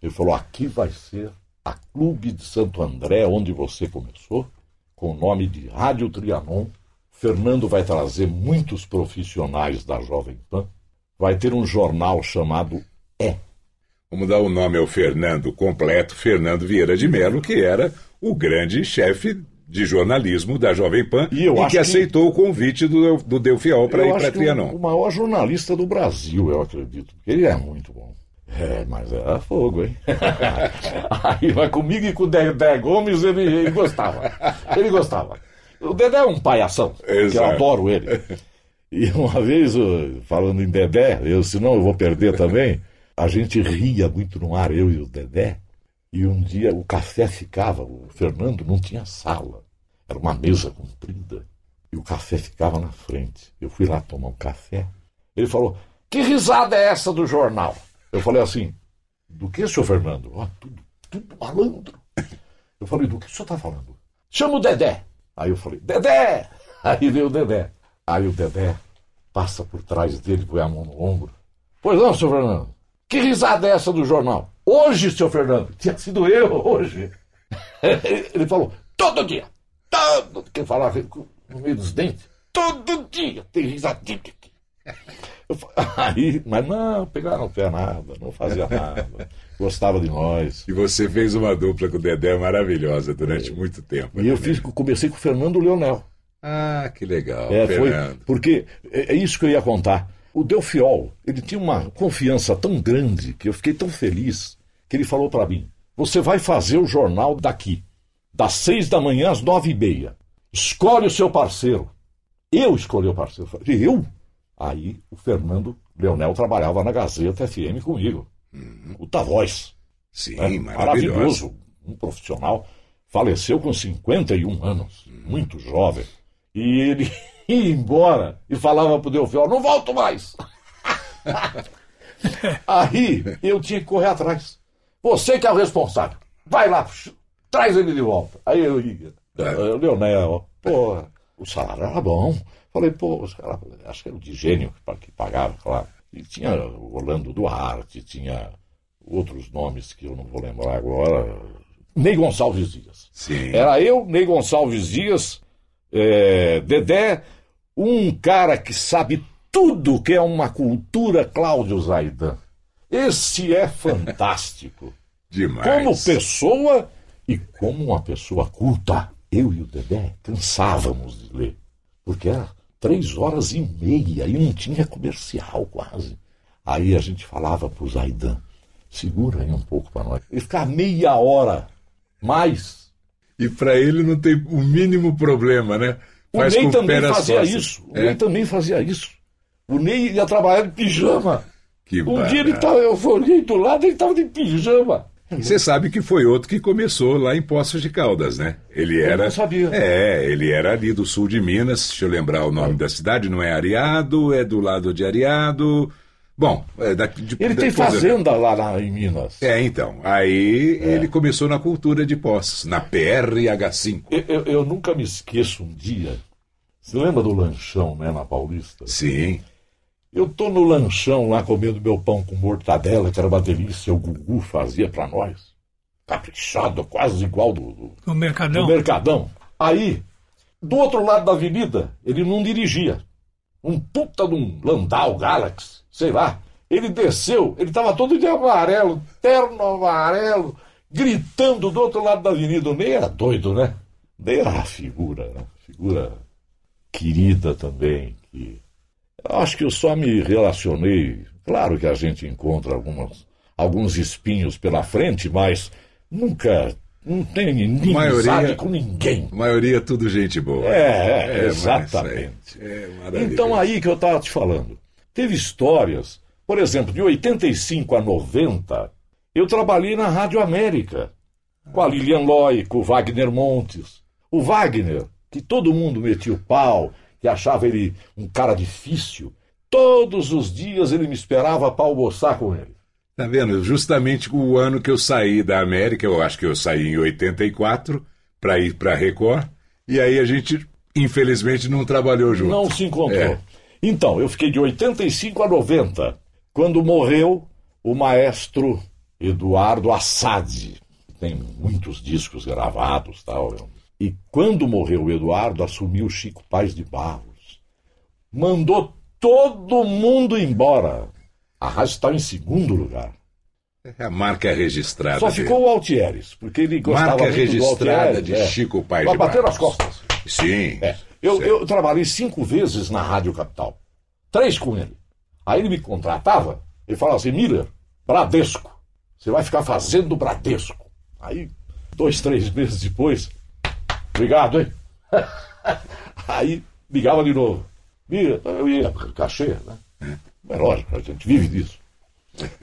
S3: Ele falou: aqui vai ser a Clube de Santo André, onde você começou, com o nome de Rádio Trianon. Fernando vai trazer muitos profissionais da Jovem Pan. Vai ter um jornal chamado É.
S1: Vamos dar o nome ao Fernando completo, Fernando Vieira de Mello, que era o grande chefe de jornalismo da Jovem Pan
S3: E eu
S1: que
S3: acho que-
S1: aceitou o convite do, do Delfiol para ir para Trianon.
S3: o, o maior jornalista do Brasil, eu acredito. Ele é muito bom. É, mas era fogo, hein? Aí, mas comigo e com o Dedé Gomes, ele, ele gostava. Ele gostava. O Dedé é um palhação, que eu adoro ele. E uma vez, falando em Dedé, eu, senão eu vou perder também, a gente ria muito no ar, eu e o Dedé. E um dia o café ficava, o Fernando não tinha sala. Era uma mesa comprida. E o café ficava na frente. Eu fui lá tomar um café. Ele falou: Que risada é essa do jornal? Eu falei assim: Do que, senhor Fernando? "Ah, tudo, tudo malandro. Eu falei: Do que o senhor está falando? Chama o Dedé. Aí eu falei: Dedé! Aí veio o Dedé. Aí o Dedé passa por trás dele, põe a mão no ombro. Pois não, senhor Fernando. Que risada é essa do jornal? Hoje, senhor Fernando. Tinha sido eu, hoje. Ele falou: Todo dia. Todo. Que falava no meio dos dentes. Todo dia tem risadinha aqui. Aí, mas não, pegaram o pé nada, não fazia nada. Gostava de nós.
S1: E você fez uma dupla com o Dedé maravilhosa durante muito tempo.
S3: E eu
S1: né?
S3: fiz, comecei com o Fernando Leonel.
S1: Ah, que legal,
S3: É, foi, porque é, é isso que eu ia contar. O Delfiol, ele tinha uma confiança tão grande que eu fiquei tão feliz que ele falou para mim: você vai fazer o jornal daqui, das seis da manhã às nove e meia. Escolhe o seu parceiro. Eu escolhi o parceiro. Eu falei, eu? Aí o Fernando Leonel trabalhava na Gazeta FM comigo. Puta voz.
S1: Sim,
S3: né?
S1: maravilhoso.
S3: Maravilhoso. Um profissional. Faleceu com 51 anos. Muito jovem. E ele ia embora e falava pro Delfiol, não volto mais. Aí eu tinha que correr atrás. Você que é o responsável. Vai lá, traz ele de volta. Aí eu ia.
S1: É.
S3: "Ah, Leonel, porra, O salário era bom. Falei, pô, cara, acho que era o de gênio que pagava, claro. E tinha o Orlando Duarte, tinha outros nomes que eu não vou lembrar agora. Ney Gonçalves Dias.
S1: Sim.
S3: Era eu, Ney Gonçalves Dias, é, Dedé, um cara que sabe tudo que é uma cultura, Cláudio Zaidan. Esse é fantástico.
S1: Demais.
S3: Como pessoa e como uma pessoa culta. Eu e o Dedé cansávamos de ler. Porque era três horas e meia e não tinha comercial quase. Aí a gente falava pro Zaidan, segura aí um pouco para nós. Ele ficava meia hora mais.
S1: E para ele não tem o mínimo problema, né?
S3: O
S1: Faz
S3: Ney também fazia
S1: costas.
S3: isso. O
S1: É,
S3: Ney também fazia isso. O Ney ia trabalhar de pijama.
S1: Que
S3: um dia ele
S1: barato.
S3: tava, eu olhei do lado, ele estava de pijama.
S1: Você sabe que foi outro que começou lá em Poços de Caldas, né? Ele era.
S3: não sabia.
S1: É, ele era ali do sul de Minas. Deixa eu lembrar o nome da cidade. Não é Ariado, é do lado de Ariado. Bom, é daqui de,
S3: Ele tem fazenda lá na- em Minas.
S1: É, então. Aí ele começou na cultura de Poços, na PRH5.
S3: Eu, eu- eu nunca me esqueço um dia. Você lembra do lanchão, né, na Paulista?
S1: Sim.
S3: Eu tô no lanchão lá comendo meu pão com mortadela, que era uma delícia, o Gugu fazia pra nós. Caprichado, quase igual do, do,
S2: No Mercadão.
S3: do Mercadão. Aí, do outro lado da avenida, ele não dirigia. Um puta de um Landau Galaxy, sei lá. Ele desceu, ele estava todo de amarelo, terno amarelo, gritando do outro lado da avenida. O Ney era doido, né? Ney era uma figura, né? Figura querida também. Que... Acho que eu só me relacionei. Claro que a gente encontra algumas, alguns espinhos pela frente, mas nunca. Não tem ninguém
S1: Maioria-
S3: com ninguém.
S1: A maioria tudo gente boa.
S3: É, é, exatamente.
S1: É, é maravilha.
S3: Então aí que eu estava te falando. Teve histórias, por exemplo, de 85 a 90, eu trabalhei na Rádio América, com a Lilian Loy, com o Wagner Montes. O Wagner, que todo mundo metia o pau, que achava ele um cara difícil, todos os dias ele me esperava para almoçar com ele.
S1: Tá vendo? Justamente o ano que eu saí da América, eu acho que eu saí em 84 para ir para Record, e aí a gente infelizmente não trabalhou junto.
S3: Não se encontrou.
S1: É.
S3: Então, eu fiquei de 85 a 90, quando morreu o maestro Eduardo Assad. Tem muitos discos gravados tal. E quando morreu o Eduardo, assumiu Chico Paz de Barros. Mandou todo mundo embora. A rádio estava em segundo lugar.
S1: É a marca registrada.
S3: Só
S1: dele.
S3: ficou o Altieres, porque ele gostava
S1: Marca
S3: muito do
S1: registrada
S3: Altieres,
S1: de
S3: é.
S1: Chico Paz de
S3: bater
S1: Barros.
S3: nas costas.
S1: Sim.
S3: É. Eu, eu trabalhei cinco vezes na Rádio Capital. Três com ele. Aí ele me contratava, ele falava assim, Miller, Bradesco. Você vai ficar fazendo Bradesco. Aí, dois, três meses depois, obrigado, hein? Aí ligava de novo. Miller, eu ia, cachê, né? É lógico, a gente vive disso.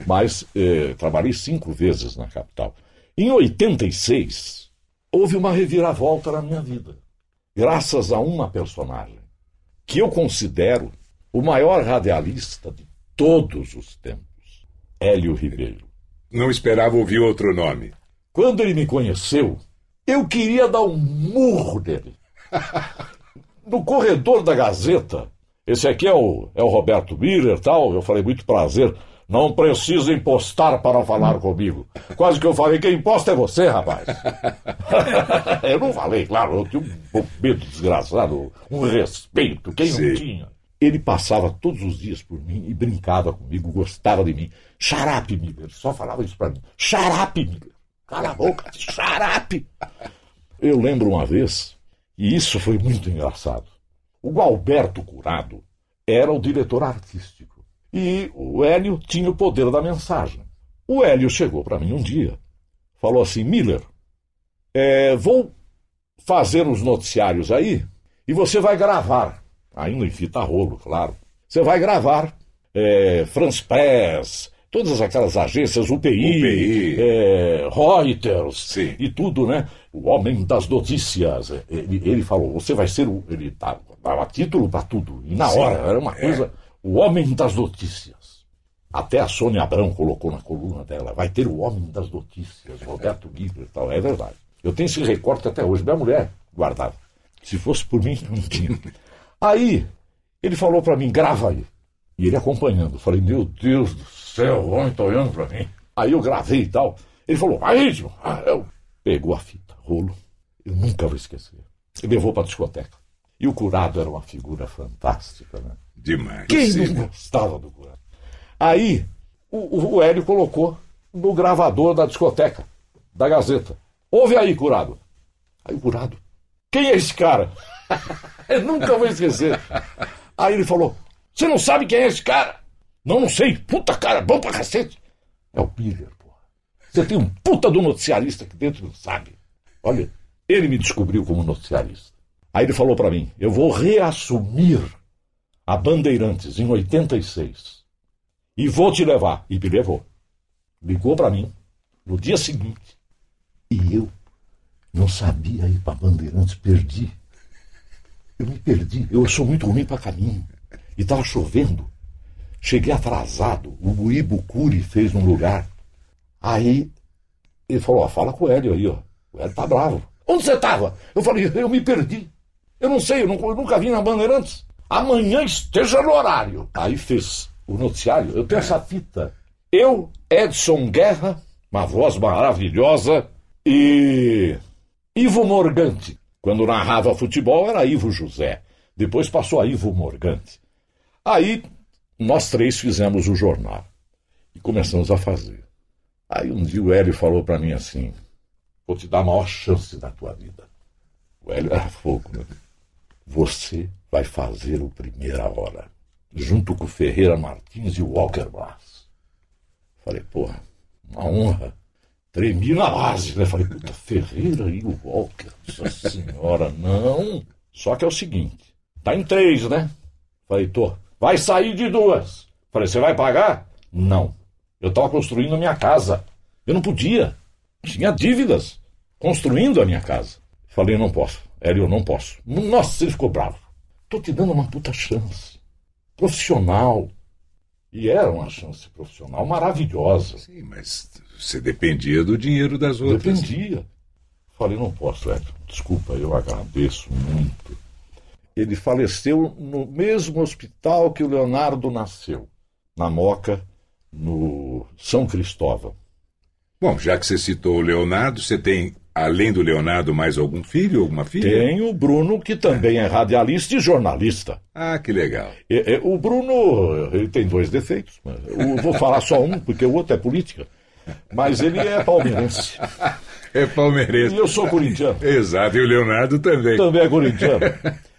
S3: Mas eh, trabalhei cinco vezes na capital. Em 86, houve uma reviravolta na minha vida graças a uma personagem que eu considero o maior radialista de todos os tempos, Hélio Ribeiro.
S1: Não esperava ouvir outro nome.
S3: Quando ele me conheceu, eu queria dar um murro nele. No corredor da Gazeta, esse aqui é o, é o Roberto Miller tal, eu falei, muito prazer, não precisa impostar para falar comigo. Quase que eu falei, quem imposta é você, rapaz. eu não falei, claro, eu tinha um medo desgraçado, um respeito, quem
S1: Sim.
S3: não tinha. Ele passava todos os dias por mim e brincava comigo, gostava de mim. Xarape, Miller, só falava isso para mim. Xarape, Miller. Cala a boca, xarape. Eu lembro uma vez, e isso foi muito engraçado. O Gualberto Curado era o diretor artístico. E o Hélio tinha o poder da mensagem. O Hélio chegou para mim um dia, falou assim: Miller, é, vou fazer os noticiários aí e você vai gravar, ainda em fita rolo, claro. Você vai gravar é, France Press, todas aquelas agências, UPI,
S1: UPI.
S3: é, Reuters
S1: Sim.
S3: e tudo, né? O homem das notícias. Ele, ele falou: você vai ser o. Ele tá- dava título para tudo. E na
S1: Sim.
S3: hora, era uma coisa. O homem das notícias. Até a Sônia Abrão colocou na coluna dela: vai ter o homem das notícias, Roberto Guido e tal. É verdade. Eu tenho esse recorte até hoje. Minha mulher guardava. Se fosse por mim, não tinha. Aí, ele falou para mim, grava aí. E ele acompanhando. Falei, meu Deus do céu, o homem tá olhando para mim. Aí eu gravei e tal. Ele falou, aí, tio. Ah, eu... Pegou a fita, rolo. Eu nunca vou esquecer. Ele levou para discoteca. E o curado era uma figura fantástica, né?
S1: Demais.
S3: Quem
S1: Sim.
S3: não gostava do curado? Aí, o, o Hélio colocou no gravador da discoteca, da Gazeta. Ouve aí, curado. Aí o curado, quem é esse cara? Eu nunca vou esquecer. Aí ele falou, você não sabe quem é esse cara? Não, não sei. Puta cara, bom pra cacete. É o Miller, porra. Você tem um puta do noticiarista aqui dentro, não sabe. Olha, ele me descobriu como noticiarista. Aí ele falou pra mim, eu vou reassumir a Bandeirantes em 86 e vou te levar. E me levou. Ligou pra mim no dia seguinte. E eu não sabia ir pra Bandeirantes, perdi. Eu me perdi. Eu sou muito ruim pra caminho. E tava chovendo. Cheguei atrasado. O Ibucuri fez num lugar. Aí ele falou: ó, fala com o Hélio aí, ó. O Hélio tá bravo. Onde você tava? Eu falei: eu me perdi. Eu não sei, eu, não- eu nunca vim na Bandeirantes. Amanhã esteja no horário. Aí fez o noticiário. Eu tenho essa fita. Eu, Edson Guerra, uma voz maravilhosa, e Ivo Morgante. Quando narrava futebol era Ivo José. Depois passou a Ivo Morgante. Aí nós três fizemos o jornal e começamos a fazer. Aí um dia o Hélio falou para mim assim: Vou te dar a maior chance da tua vida. O Hélio era fogo, né? Você vai fazer o Primeira Hora, junto com o Ferreira Martins e o Walker Blas. Falei, porra, uma honra. Tremi na base, né? Falei, puta, Ferreira e o Walker, nossa senhora, não. Só que é o seguinte, tá em três, né? Falei, tô, vai sair de duas. Falei, você vai pagar? Não. Eu estava construindo a minha casa. Eu não podia. Tinha dívidas. Construindo a minha casa. Falei, não posso. Hélio, eu não posso. Nossa, ele ficou bravo. Tô te dando uma puta chance. Profissional. E era uma chance profissional maravilhosa.
S1: Sim, mas você dependia do dinheiro das outras.
S3: Dependia. Falei, não posso, Hélio. Desculpa, eu agradeço muito. Ele faleceu no mesmo hospital que o Leonardo nasceu, na Moca, no São Cristóvão.
S1: Bom, já que você citou o Leonardo, você tem, além do Leonardo, mais algum filho, alguma filha?
S3: Tem o Bruno, que também é radialista e jornalista.
S1: Ah, que legal.
S3: E- e- O Bruno, ele tem dois defeitos. mas Eu vou falar só um, porque o outro é política. Mas ele é palmeirense.
S1: É palmeirense.
S3: E eu sou corintiano.
S1: Exato, e o Leonardo também.
S3: Também é corintiano.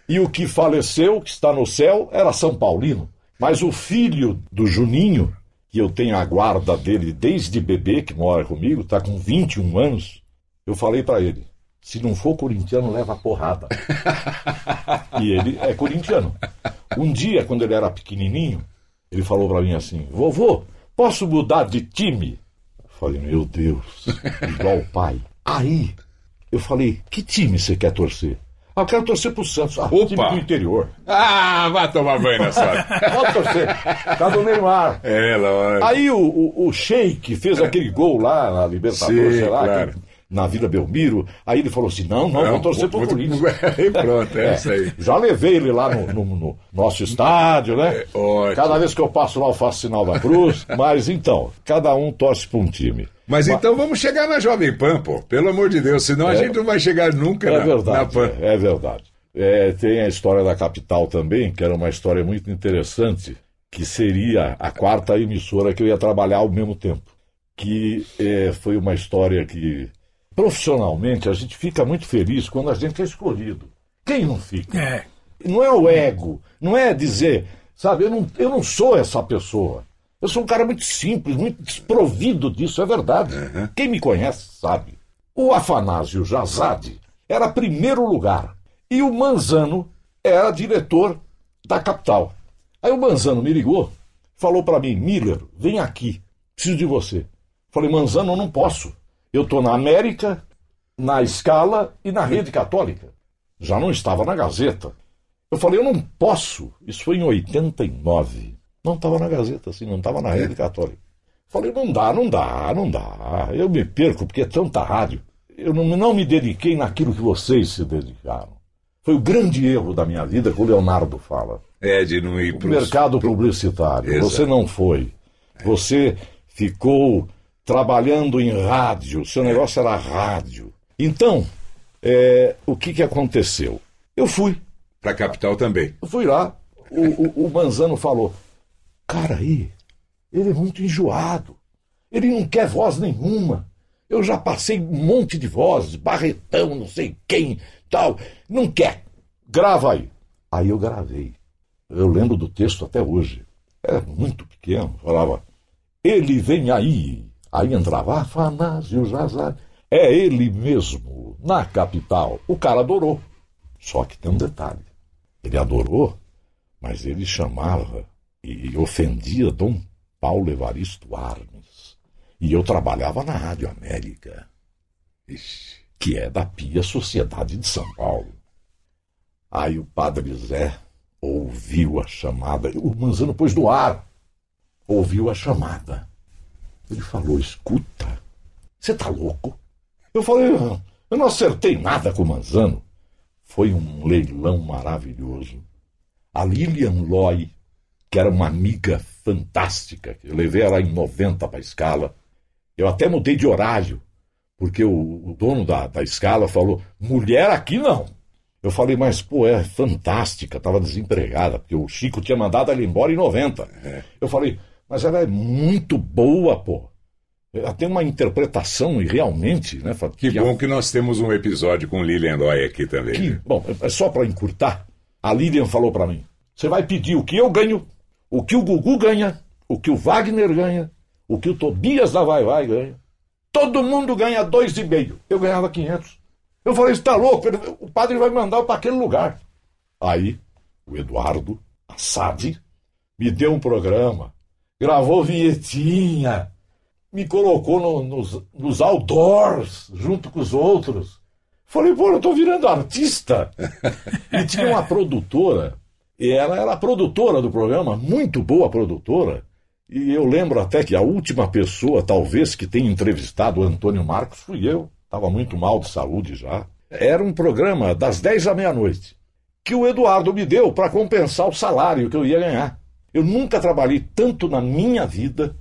S3: E o que faleceu, que está no céu, era São Paulino. Mas o filho do Juninho, que eu tenho a guarda dele desde bebê, que mora comigo, está com 21 anos, eu falei para ele: se não for corintiano, leva porrada. e ele é corintiano. Um dia, quando ele era pequenininho, ele falou para mim assim: vovô, posso mudar de time? Eu falei: meu Deus, igual o pai. Aí, eu falei: que time você quer torcer? Eu quero torcer pro Santos. Ah,
S1: Opa!
S3: time do interior.
S1: Ah, vai tomar banho na sua.
S3: Pode torcer. Tá do Neymar.
S1: É, lógico.
S3: Aí o, o, o Sheik fez aquele gol lá na Libertadores,
S1: Sim,
S3: sei lá,
S1: claro.
S3: Na Vila Belmiro. Aí ele falou assim: não, não, vou torcer pro Corinthians.
S1: E pronto, é, isso aí.
S3: Já levei ele lá no, no- no nosso estádio, né?
S1: ótimo.
S3: Cada vez que eu passo lá, eu faço sinal da cruz. Mas então, cada um torce para um time.
S1: Mas então vamos chegar na Jovem Pan, pô. Pelo amor de Deus, senão a
S3: É.
S1: gente não vai chegar nunca
S3: É
S1: na,
S3: verdade,
S1: na Pan.
S3: é, é verdade. É, tem a história da capital também, que era uma história muito interessante, que seria a quarta emissora que eu ia trabalhar ao mesmo tempo. Que é, foi uma história que, profissionalmente, a gente fica muito feliz quando a gente é escolhido. Quem não fica?
S2: É.
S3: Não é o ego, não é dizer, sabe, eu não, eu não sou essa pessoa. Eu sou um cara muito simples, muito desprovido disso, é verdade. Quem me conhece sabe. O Afanásio Jazade era primeiro lugar e o Manzano era diretor da capital. Aí o Manzano me ligou, falou para mim, Miller, vem aqui, preciso de você. Falei, Manzano, eu não posso. Eu estou na América, na Escala e na Rede Católica. Já não estava na Gazeta. Eu falei, eu não posso. Isso foi em 89. Não estava na Gazeta, assim, não estava na Rede Católica. Falei, não dá, não dá, não dá. Eu me perco porque é tanta rádio. Eu não, não me dediquei naquilo que vocês se dedicaram. Foi o grande erro da minha vida que o Leonardo fala.
S1: É, de não ir
S3: O
S1: para
S3: mercado publicitário.
S1: Exato.
S3: Você não foi. Você ficou trabalhando em rádio. Seu negócio era rádio. Então, é, o que, que aconteceu? Eu fui.
S1: Para a capital também.
S3: Eu fui lá. O, o, o Manzano falou: Cara, aí, ele é muito enjoado. Ele não quer voz nenhuma. Eu já passei um monte de vozes, Barretão, não sei quem, tal. Não quer. Grava aí. Aí eu gravei. Eu lembro do texto até hoje. Era muito pequeno. Falava: Ele vem aí. Aí entrava Afanásio Jazar. É ele mesmo, na capital. O cara adorou. Só que tem um detalhe. Ele adorou, mas ele chamava e ofendia Dom Paulo Evaristo Armes. E eu trabalhava na Rádio América, que é da Pia Sociedade de São Paulo. Aí o padre Zé ouviu a chamada, o Manzano pôs no ar, ouviu a chamada. Ele falou: Escuta, você tá louco? Eu falei: Eu não acertei nada com o Manzano. Foi um leilão maravilhoso. A Lilian Loy, que era uma amiga fantástica, eu levei ela em 90 para a escala. Eu até mudei de horário, porque o, o dono da, da escala falou: mulher aqui não. Eu falei, mas pô, é fantástica, estava desempregada, porque o Chico tinha mandado ela embora em 90. Eu falei, mas ela é muito boa, pô. Ela tem uma interpretação e realmente, né? fa-
S1: Que
S3: que
S1: bom que nós temos um episódio com Lilian Loy aqui também.
S3: que,
S1: né?
S3: bom, é só para encurtar, a Lilian falou para mim: você vai pedir o que eu ganho, o que o Gugu ganha, o que o Wagner ganha, o que o Tobias da Vai Vai ganha. Todo mundo ganha dois e meio. Eu ganhava 500. Eu falei: está louco? O padre vai mandar para aquele lugar. Aí, o Eduardo Assad me deu um programa, gravou vinhetinha, me colocou no- nos, nos outdoors junto com os outros. Falei, pô, eu tô virando artista. e tinha uma produtora, e ela era produtora do programa, muito boa produtora. E eu lembro até que a última pessoa, talvez, que tenha entrevistado o Antônio Marcos fui eu. Estava muito mal de saúde já. Era um programa das 10 à meia-noite, que o Eduardo me deu para compensar o salário que eu ia ganhar. Eu nunca trabalhei tanto na minha vida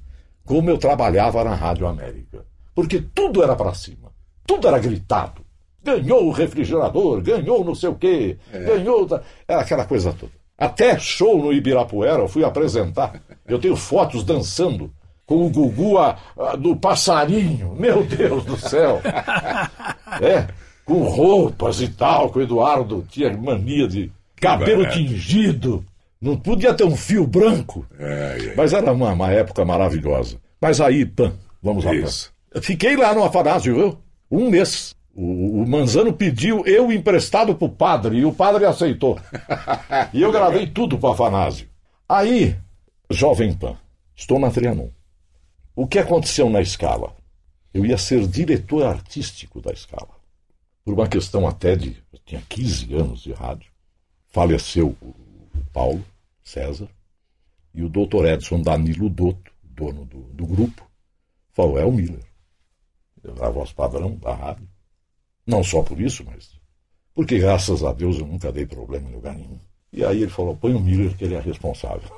S3: como eu trabalhava na Rádio América. Porque tudo era para cima, tudo era gritado. Ganhou o refrigerador, ganhou não sei o quê, ganhou. da- Era aquela coisa toda. Até show no Ibirapuera eu fui apresentar. Eu tenho fotos dançando com o Gugu a- a- do passarinho. Meu Deus do céu! É, com roupas e tal, que o Eduardo tinha mania de cabelo
S1: barato.
S3: tingido. Não podia ter um fio branco.
S1: Ai, ai.
S3: Mas era uma, uma época maravilhosa. Mas aí, Pan, vamos lá. Pan.
S1: Isso.
S3: Fiquei lá no Afanásio, viu? Um mês. O, o Manzano pediu eu emprestado pro padre e o padre aceitou. E eu gravei tudo pro Afanásio. Aí, Jovem Pan, estou na Trianon. O que aconteceu na escala? Eu ia ser diretor artístico da escala. Por uma questão até de. Eu tinha 15 anos de rádio. Faleceu o Paulo César e o doutor Edson Danilo Dotto, dono do, do grupo, falou: é o Miller. A voz padrão da rádio. Não só por isso, mas. Porque graças a Deus eu nunca dei problema em lugar nenhum. E aí ele falou: põe o Miller, que ele é responsável.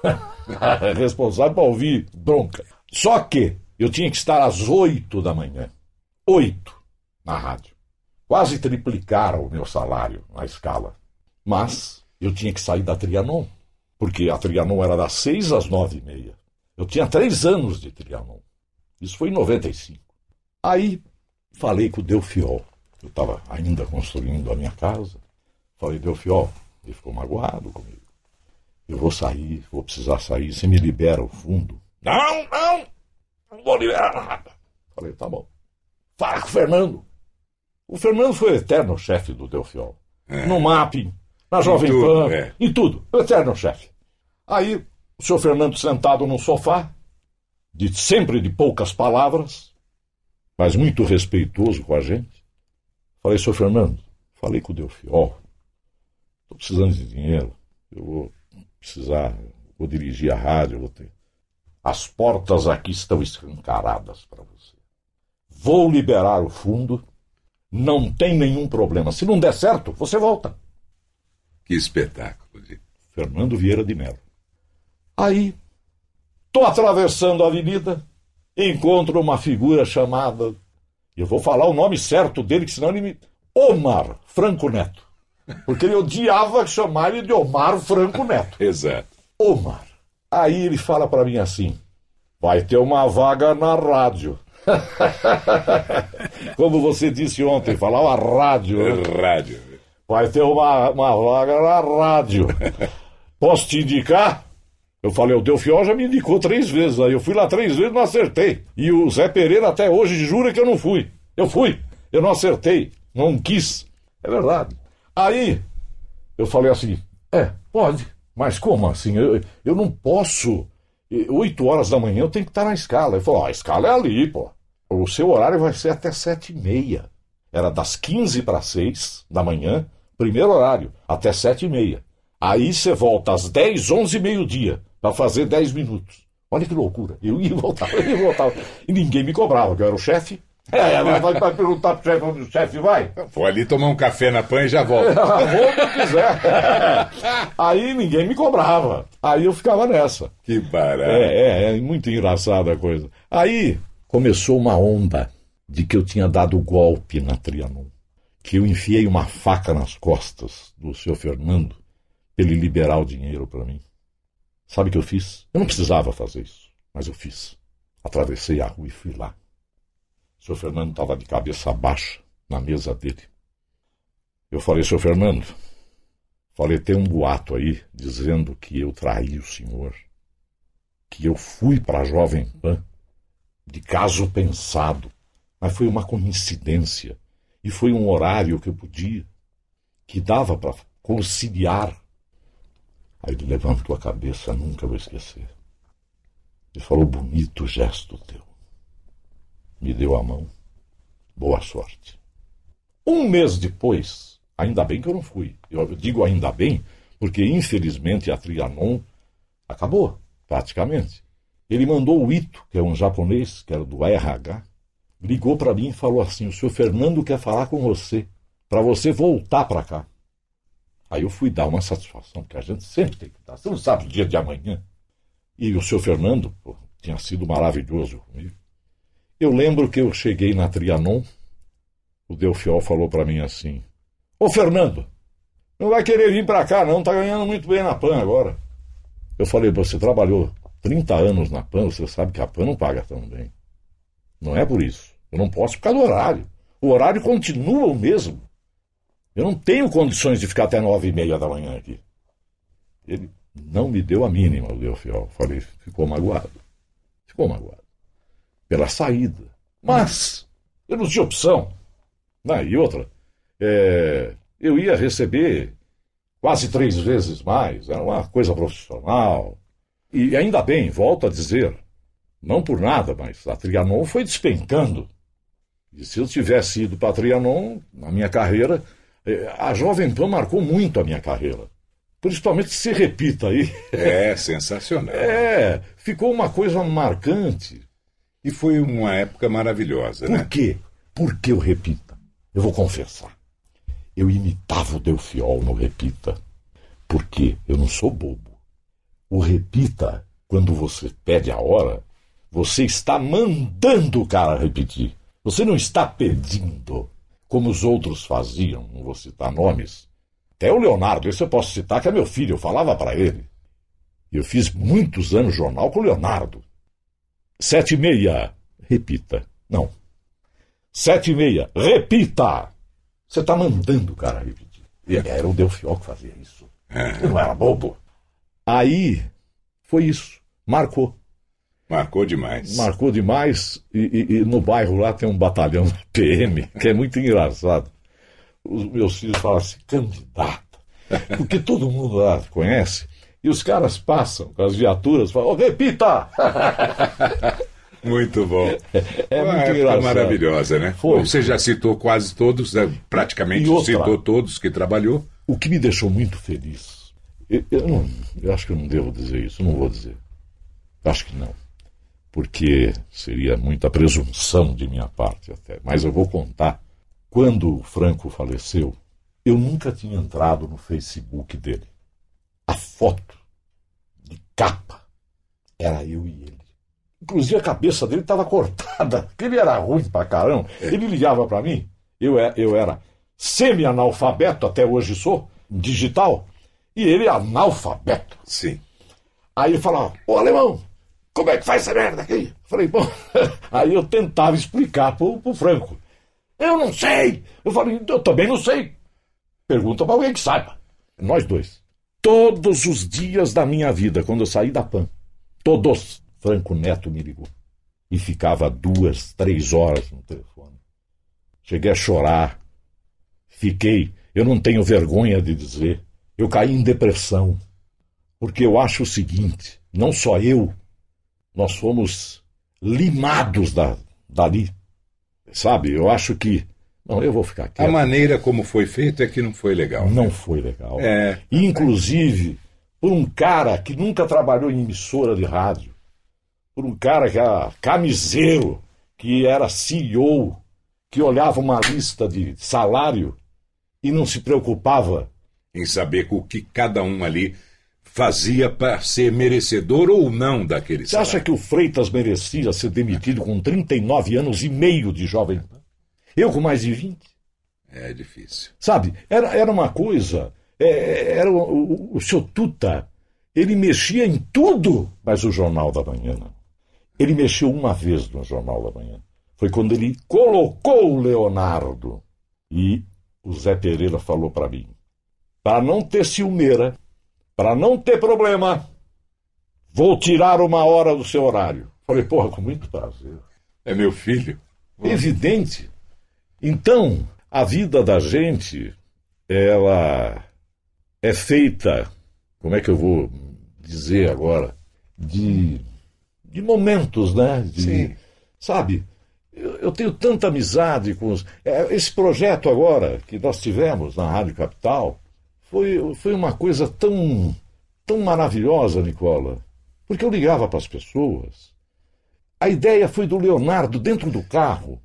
S3: responsável para ouvir bronca. Só que eu tinha que estar às oito da manhã. Oito na rádio. Quase triplicaram o meu salário na escala. Mas eu tinha que sair da Trianon, porque a Trianon era das seis às nove e meia. Eu tinha três anos de Trianon. Isso foi em 95. Aí falei com o Delfiol. Eu estava ainda construindo a minha casa. Falei, Delfiol, ele ficou magoado comigo. Eu vou sair, vou precisar sair. Você me libera o fundo? Não, não, não vou liberar nada. Falei, tá bom. Fala com o Fernando. O Fernando foi o eterno chefe do Delfiol. No mapping, na Jovem
S1: tudo,
S3: Pan,
S1: é.
S3: em tudo. O eterno chefe. Aí, o senhor Fernando sentado no sofá, de, sempre de poucas palavras, mas muito respeitoso com a gente. Falei, senhor Fernando, falei com o Delfiol, estou precisando de dinheiro, eu vou precisar, vou dirigir a rádio, vou ter. As portas aqui estão escancaradas para você. Vou liberar o fundo, não tem nenhum problema. Se não der certo, você volta.
S1: Que espetáculo. De...
S3: Fernando Vieira de Mello. Aí, tô atravessando a avenida, encontro uma figura chamada. Eu vou falar o nome certo dele, que senão ele me. Omar Franco Neto. Porque ele odiava chamar ele de Omar Franco Neto.
S1: Exato.
S3: Omar. Aí ele fala para mim assim: vai ter uma vaga na rádio. Como você disse ontem, falava rádio. Né?
S1: Rádio.
S3: Vai ter uma, uma vaga na rádio. Posso te indicar? Eu falei, o Delfiol já me indicou três vezes. Aí eu fui lá três vezes não acertei. E o Zé Pereira até hoje jura que eu não fui. Eu fui. Eu não acertei. Não quis. É verdade. Aí eu falei assim: é, pode. Mas como assim? Eu, eu não posso. Oito horas da manhã eu tenho que estar na escala. Ele falou: a escala é ali, pô. O seu horário vai ser até sete e meia. Era das quinze para seis da manhã, primeiro horário, até sete e meia. Aí você volta às dez, onze e meio-dia para fazer dez minutos. Olha que loucura. Eu ia voltar, eu ia voltar. E ninguém me cobrava, que eu era o chefe. É, vai, vai, vai perguntar pro chefe onde o chefe vai?
S1: Vou ali tomar um café na pan e já volto.
S3: Vou onde quiser. Aí ninguém me cobrava. Aí eu ficava nessa.
S1: Que barato.
S3: É, é, é muito engraçada a coisa. Aí começou uma onda de que eu tinha dado golpe na Trianon. Que eu enfiei uma faca nas costas do seu Fernando para ele liberar o dinheiro para mim. Sabe o que eu fiz? Eu não precisava fazer isso, mas eu fiz. Atravessei a rua e fui lá. O senhor Fernando estava de cabeça baixa na mesa dele. Eu falei, senhor Fernando, falei, tem um boato aí dizendo que eu traí o senhor, que eu fui para a Jovem Pan de caso pensado, mas foi uma coincidência e foi um horário que eu podia, que dava para conciliar. Aí ele levantou a cabeça, nunca vou esquecer. Ele falou: bonito gesto teu me deu a mão. Boa sorte. Um mês depois, ainda bem que eu não fui. Eu digo ainda bem, porque infelizmente a Trianon acabou, praticamente. Ele mandou o Ito, que é um japonês, que era do RH, ligou para mim e falou assim: O senhor Fernando quer falar com você, para você voltar para cá. Aí eu fui dar uma satisfação, porque a gente sempre tem que dar. Você não sabe o dia de amanhã. E o senhor Fernando pô, tinha sido maravilhoso comigo. Eu lembro que eu cheguei na Trianon, o Delfiol falou para mim assim: Ô Fernando, não vai querer vir para cá, não, tá ganhando muito bem na PAN agora. Eu falei: Você trabalhou 30 anos na PAN, você sabe que a PAN não paga tão bem. Não é por isso. Eu não posso por causa do horário. O horário continua o mesmo. Eu não tenho condições de ficar até nove e meia da manhã aqui. Ele não me deu a mínima, o Delfiol. Falei, ficou magoado. Ficou magoado pela saída. Mas eu não tinha opção. Ah, e outra, é, eu ia receber quase três vezes mais, era uma coisa profissional. E ainda bem, volto a dizer, não por nada, mas a Trianon foi despencando. E se eu tivesse ido para a Trianon, na minha carreira, é, a Jovem Pan marcou muito a minha carreira. Principalmente se repita aí.
S1: É, sensacional.
S3: É, ficou uma coisa marcante.
S1: E foi uma época maravilhosa,
S3: Por
S1: né?
S3: quê? Porque eu repita. Eu vou confessar. Eu imitava o Delfiol no Repita. Porque eu não sou bobo. O Repita, quando você pede a hora, você está mandando o cara repetir. Você não está pedindo, como os outros faziam, não vou citar nomes. Até o Leonardo, esse eu posso citar, que é meu filho, eu falava para ele. Eu fiz muitos anos jornal com o Leonardo. Sete e meia. Repita. Não. Sete e meia. Repita. Você está mandando o cara repetir. E era o Delfiol que fazia isso. Eu não era bobo. Aí, foi isso. Marcou.
S1: Marcou demais.
S3: Marcou demais. E, e, e, no bairro lá tem um batalhão da PM, que é muito engraçado. Os meus filhos falam assim, candidata. Porque todo mundo lá conhece. E os caras passam com as viaturas e falam, oh, repita!
S1: Muito bom.
S3: É
S1: Uma
S3: muito engraçado.
S1: maravilhosa, né?
S3: Foi.
S1: Bom, Você já citou quase todos, né? praticamente
S3: outra?
S1: citou todos que trabalhou.
S3: O que me deixou muito feliz, eu, eu não- eu acho que eu não devo dizer isso, não vou dizer. Acho que não. Porque seria muita presunção de minha parte até. Mas eu vou contar. Quando o Franco faleceu, Eu nunca tinha entrado no Facebook dele. A foto de capa era eu e ele. Inclusive a cabeça dele estava cortada, porque ele era ruim pra caramba. Ele ligava para mim, eu, é- eu era semi-analfabeto, até hoje sou, digital, e ele analfabeto.
S1: Sim.
S3: Aí ele falava, ô alemão, como é que faz essa merda aqui? Falei, bom, aí eu tentava explicar pro, pro Franco. Eu não sei. Eu falei, eu também não sei. Pergunta pra alguém que saiba. Nós dois. Todos os dias da minha vida, quando eu saí da PAN, todos, Franco Neto me ligou. E ficava duas, três horas no telefone. Cheguei a chorar. Fiquei, eu não tenho vergonha de dizer, eu caí em depressão. Porque eu acho o seguinte: não só eu, nós fomos limados da, dali. Sabe? Eu acho que. Não, eu vou ficar
S1: A
S3: quieto.
S1: maneira como foi feito é que não foi legal.
S3: Não foi legal.
S1: É.
S3: Inclusive, por um cara que nunca trabalhou em emissora de rádio, por um cara que era camiseiro, que era CEO, que olhava uma lista de salário e não se preocupava.
S1: Em saber o que cada um ali fazia para ser merecedor ou não daquele
S3: Você acha
S1: salário.
S3: que o Freitas merecia ser demitido com 39 anos e meio de jovem? Pan? Eu com mais de 20?
S1: É difícil.
S3: Sabe? Era, era uma coisa. é, era o, o, o seu Tuta. Ele mexia em tudo, mas o Jornal da Manhã não. Ele mexeu uma vez no Jornal da Manhã. Foi quando ele colocou o Leonardo. E o Zé Pereira falou para mim: para não ter ciumeira, para não ter problema, vou tirar uma hora do seu horário. Falei, porra, com muito prazer.
S1: É meu filho.
S3: Evidente. Então, a vida da gente, ela é feita, como é que eu vou dizer agora, de, de momentos, né? De,
S1: Sim.
S3: Sabe? Eu, eu tenho tanta amizade com os. é, Esse projeto agora que nós tivemos na Rádio Capital foi, foi uma coisa tão, tão maravilhosa, Nicola. Porque eu ligava para as pessoas. A ideia foi do Leonardo dentro do carro.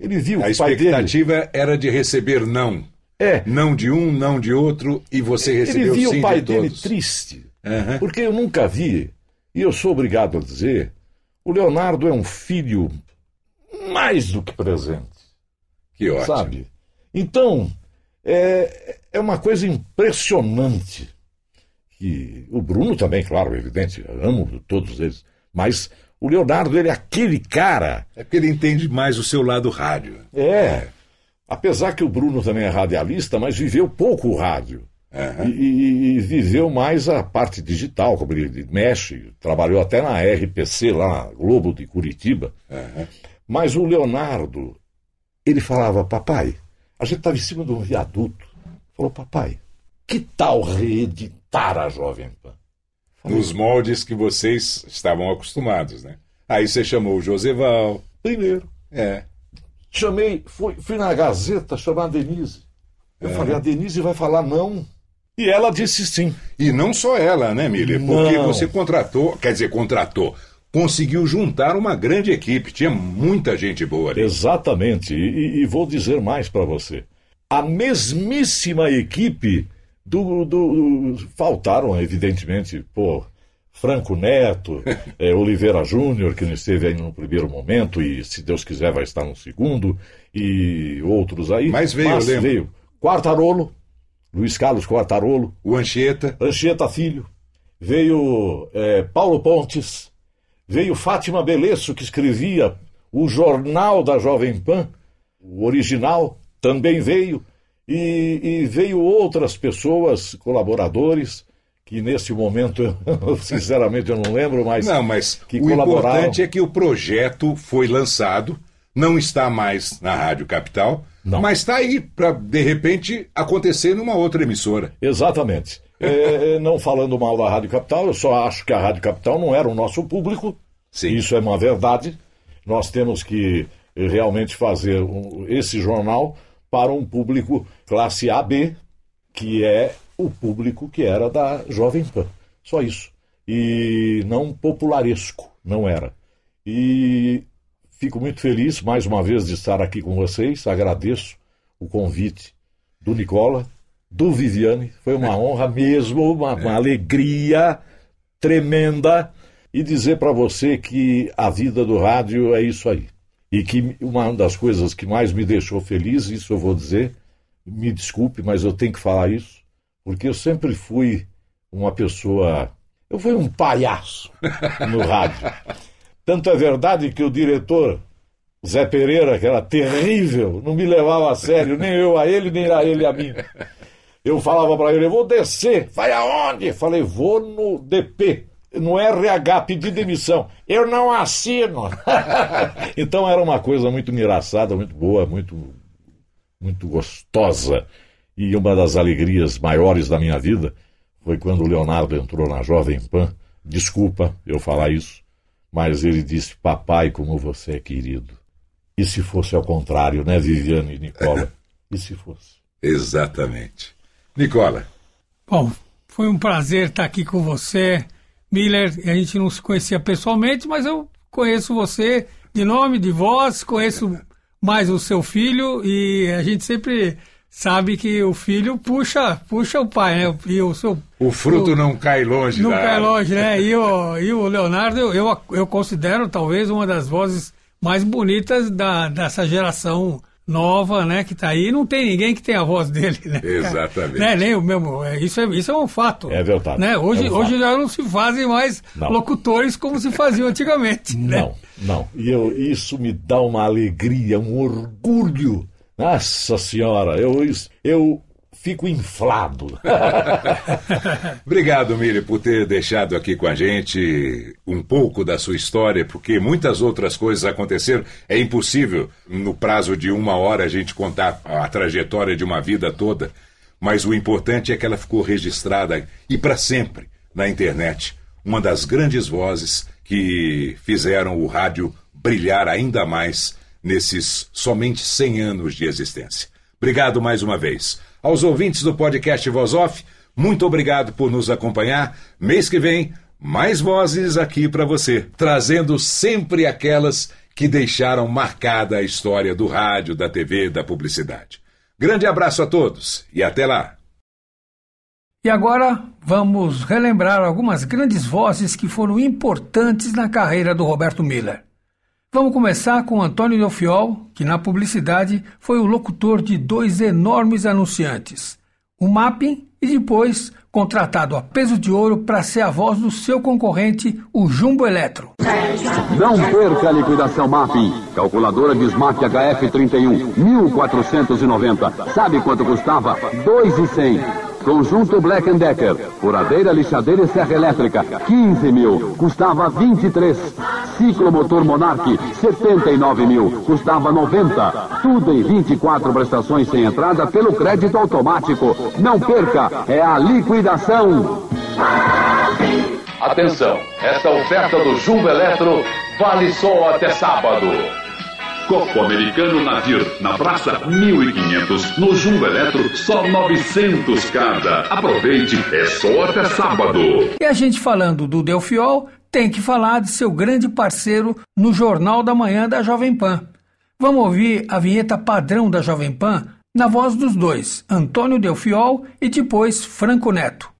S3: Ele viu
S1: A
S3: o pai dele.
S1: expectativa era de receber não.
S3: É,
S1: Não de um, não de outro, e você
S3: ele
S1: recebeu sim
S3: o pai
S1: de
S3: dele
S1: todos.
S3: triste.
S1: Aham.
S3: Porque eu nunca vi, e eu sou obrigado a dizer, o Leonardo é um filho mais do que presente.
S1: Que ótimo.
S3: sabe? Então, é, é uma coisa impressionante. Que o Bruno também, claro, é evidente, amo todos eles, mas o Leonardo, ele é aquele cara,
S1: É porque ele entende mais o seu lado rádio.
S3: é, apesar que o Bruno também é radialista, mas viveu pouco o rádio. E, e- e viveu mais a parte digital, como ele mexe, trabalhou até na RPC, lá na Globo de Curitiba. Mas o Leonardo, ele falava, papai, a gente estava em cima de um viaduto. Falou, papai, que tal reeditar a Jovem Pan?
S1: Nos moldes que vocês estavam acostumados, né? Aí você chamou o Joseval.
S3: Primeiro,
S1: É.
S3: chamei, fui, fui na Gazeta chamar a Denise. Eu falei, a Denise vai falar não. E ela disse sim.
S1: E não só ela, né, Miller? Porque
S3: Não.
S1: você contratou, quer dizer, contratou, conseguiu juntar uma grande equipe. Tinha muita gente boa ali.
S3: Exatamente. E, e vou dizer mais para você. A mesmíssima equipe do, do- do- Faltaram, evidentemente, pô, Franco Neto, eh, Oliveira Júnior, que não esteve aí no primeiro momento, e se Deus quiser vai estar no segundo, e outros aí.
S1: Mas veio, lembro.
S3: veio Quartarolo, Luiz Carlos Quartarolo,
S1: O Anchieta,
S3: Anchieta Filho, veio eh, Paulo Pontes, veio Fátima Belesso, que escrevia o Jornal da Jovem Pan, o original, também veio, e, e veio outras pessoas, colaboradores, que nesse momento, sinceramente, eu não lembro, mas
S1: Não, mas
S3: que
S1: o
S3: colaboraram.
S1: importante é que o projeto foi lançado, não está mais na Rádio Capital,
S3: Não.
S1: mas está aí para, de repente, acontecer numa outra emissora.
S3: Exatamente. É, não falando mal da Rádio Capital, eu só acho que a Rádio Capital não era o nosso público.
S1: Sim.
S3: Isso é uma verdade. Nós temos que realmente fazer um- esse jornal para um público classe AB, que é o público que era da Jovem Pan. Só isso. E não popularesco, não era. E fico muito feliz, mais uma vez, de estar aqui com vocês. Agradeço o convite do Nicola, do Viviane. Foi uma honra mesmo, uma, uma alegria tremenda. E dizer para você que a vida do rádio é isso aí. E que uma das coisas que mais me deixou feliz, isso eu vou dizer, me desculpe, mas eu tenho que falar isso, porque eu sempre fui uma pessoa. Eu fui um palhaço no rádio. Tanto é verdade que o diretor Zé Pereira, que era terrível, não me levava a sério, nem eu a ele, nem a ele a mim. Eu falava para ele, eu vou descer. Vai aonde? Falei, vou no DP, no RH, pedir demissão. Eu não assino. então era uma coisa muito engraçada, muito boa, muito, muito gostosa. E uma das alegrias maiores da minha vida foi quando o Leonardo entrou na Jovem Pan. Desculpa eu falar isso, mas ele disse: Papai, como você é querido. E se fosse ao contrário, né, Viviane e Nicola? E se fosse?
S1: Exatamente. Nicola.
S2: Bom, foi um prazer estar aqui com você, Miller. A gente não se conhecia pessoalmente, mas eu conheço você de nome, de voz, conheço mais o seu filho e a gente sempre sabe que o filho puxa, puxa o pai, né? E o seu
S1: o fruto o, não cai longe,
S2: não cai longe, né? E o, e o Leonardo eu, eu, eu considero talvez uma das vozes mais bonitas da, dessa geração nova, né, que está aí, não tem ninguém que tenha a voz dele, né?
S1: Exatamente.
S2: Né, nem o mesmo, é, isso é, isso é um fato.
S3: É verdade.
S2: Né? Hoje,
S3: é um
S2: hoje já não se fazem mais não. locutores como se faziam antigamente.
S3: Né? Não, não. E eu, isso me dá uma alegria, um orgulho. Nossa Senhora, eu, eu fico inflado.
S1: Obrigado, Miri, por ter deixado aqui com a gente um pouco da sua história, porque muitas outras coisas aconteceram. É impossível, no prazo de uma hora, a gente contar a trajetória de uma vida toda, mas o importante é que ela ficou registrada e para sempre na internet. Uma das grandes vozes que fizeram o rádio brilhar ainda mais nesses somente 100 anos de existência. Obrigado mais uma vez. Aos ouvintes do podcast Voz Off, muito obrigado por nos acompanhar. Mês que vem, mais vozes aqui para você, trazendo sempre aquelas que deixaram marcada a história do rádio, da TV, da publicidade. Grande abraço a todos e até lá!
S2: E agora vamos relembrar algumas grandes vozes que foram importantes na carreira do Roberto Miller. Vamos começar com Antônio Delfiol, que na publicidade foi o locutor de dois enormes anunciantes, o Mapping e depois contratado a peso de ouro para ser a voz do seu concorrente, o Jumbo Eletro.
S4: Não perca a liquidação Mapping. Calculadora Bismarck HF31, 1490. Sabe quanto custava? 2,100. Conjunto Black Decker, furadeira, lixadeira e serra elétrica, 15 mil, custava 23. Ciclomotor Monarch, 79 mil, custava 90. Tudo em 24 prestações sem entrada pelo crédito automático. Não perca, é a liquidação.
S5: Atenção, esta oferta do Jumbo Eletro vale só até sábado. Copo Americano Nadir, na Praça 1500, no Jumbo Eletro, só 900 cada. Aproveite, é só até sábado.
S2: E a gente falando do Delfiol, tem que falar de seu grande parceiro no Jornal da Manhã da Jovem Pan. Vamos ouvir a vinheta padrão da Jovem Pan na voz dos dois, Antônio Delfiol e depois Franco Neto.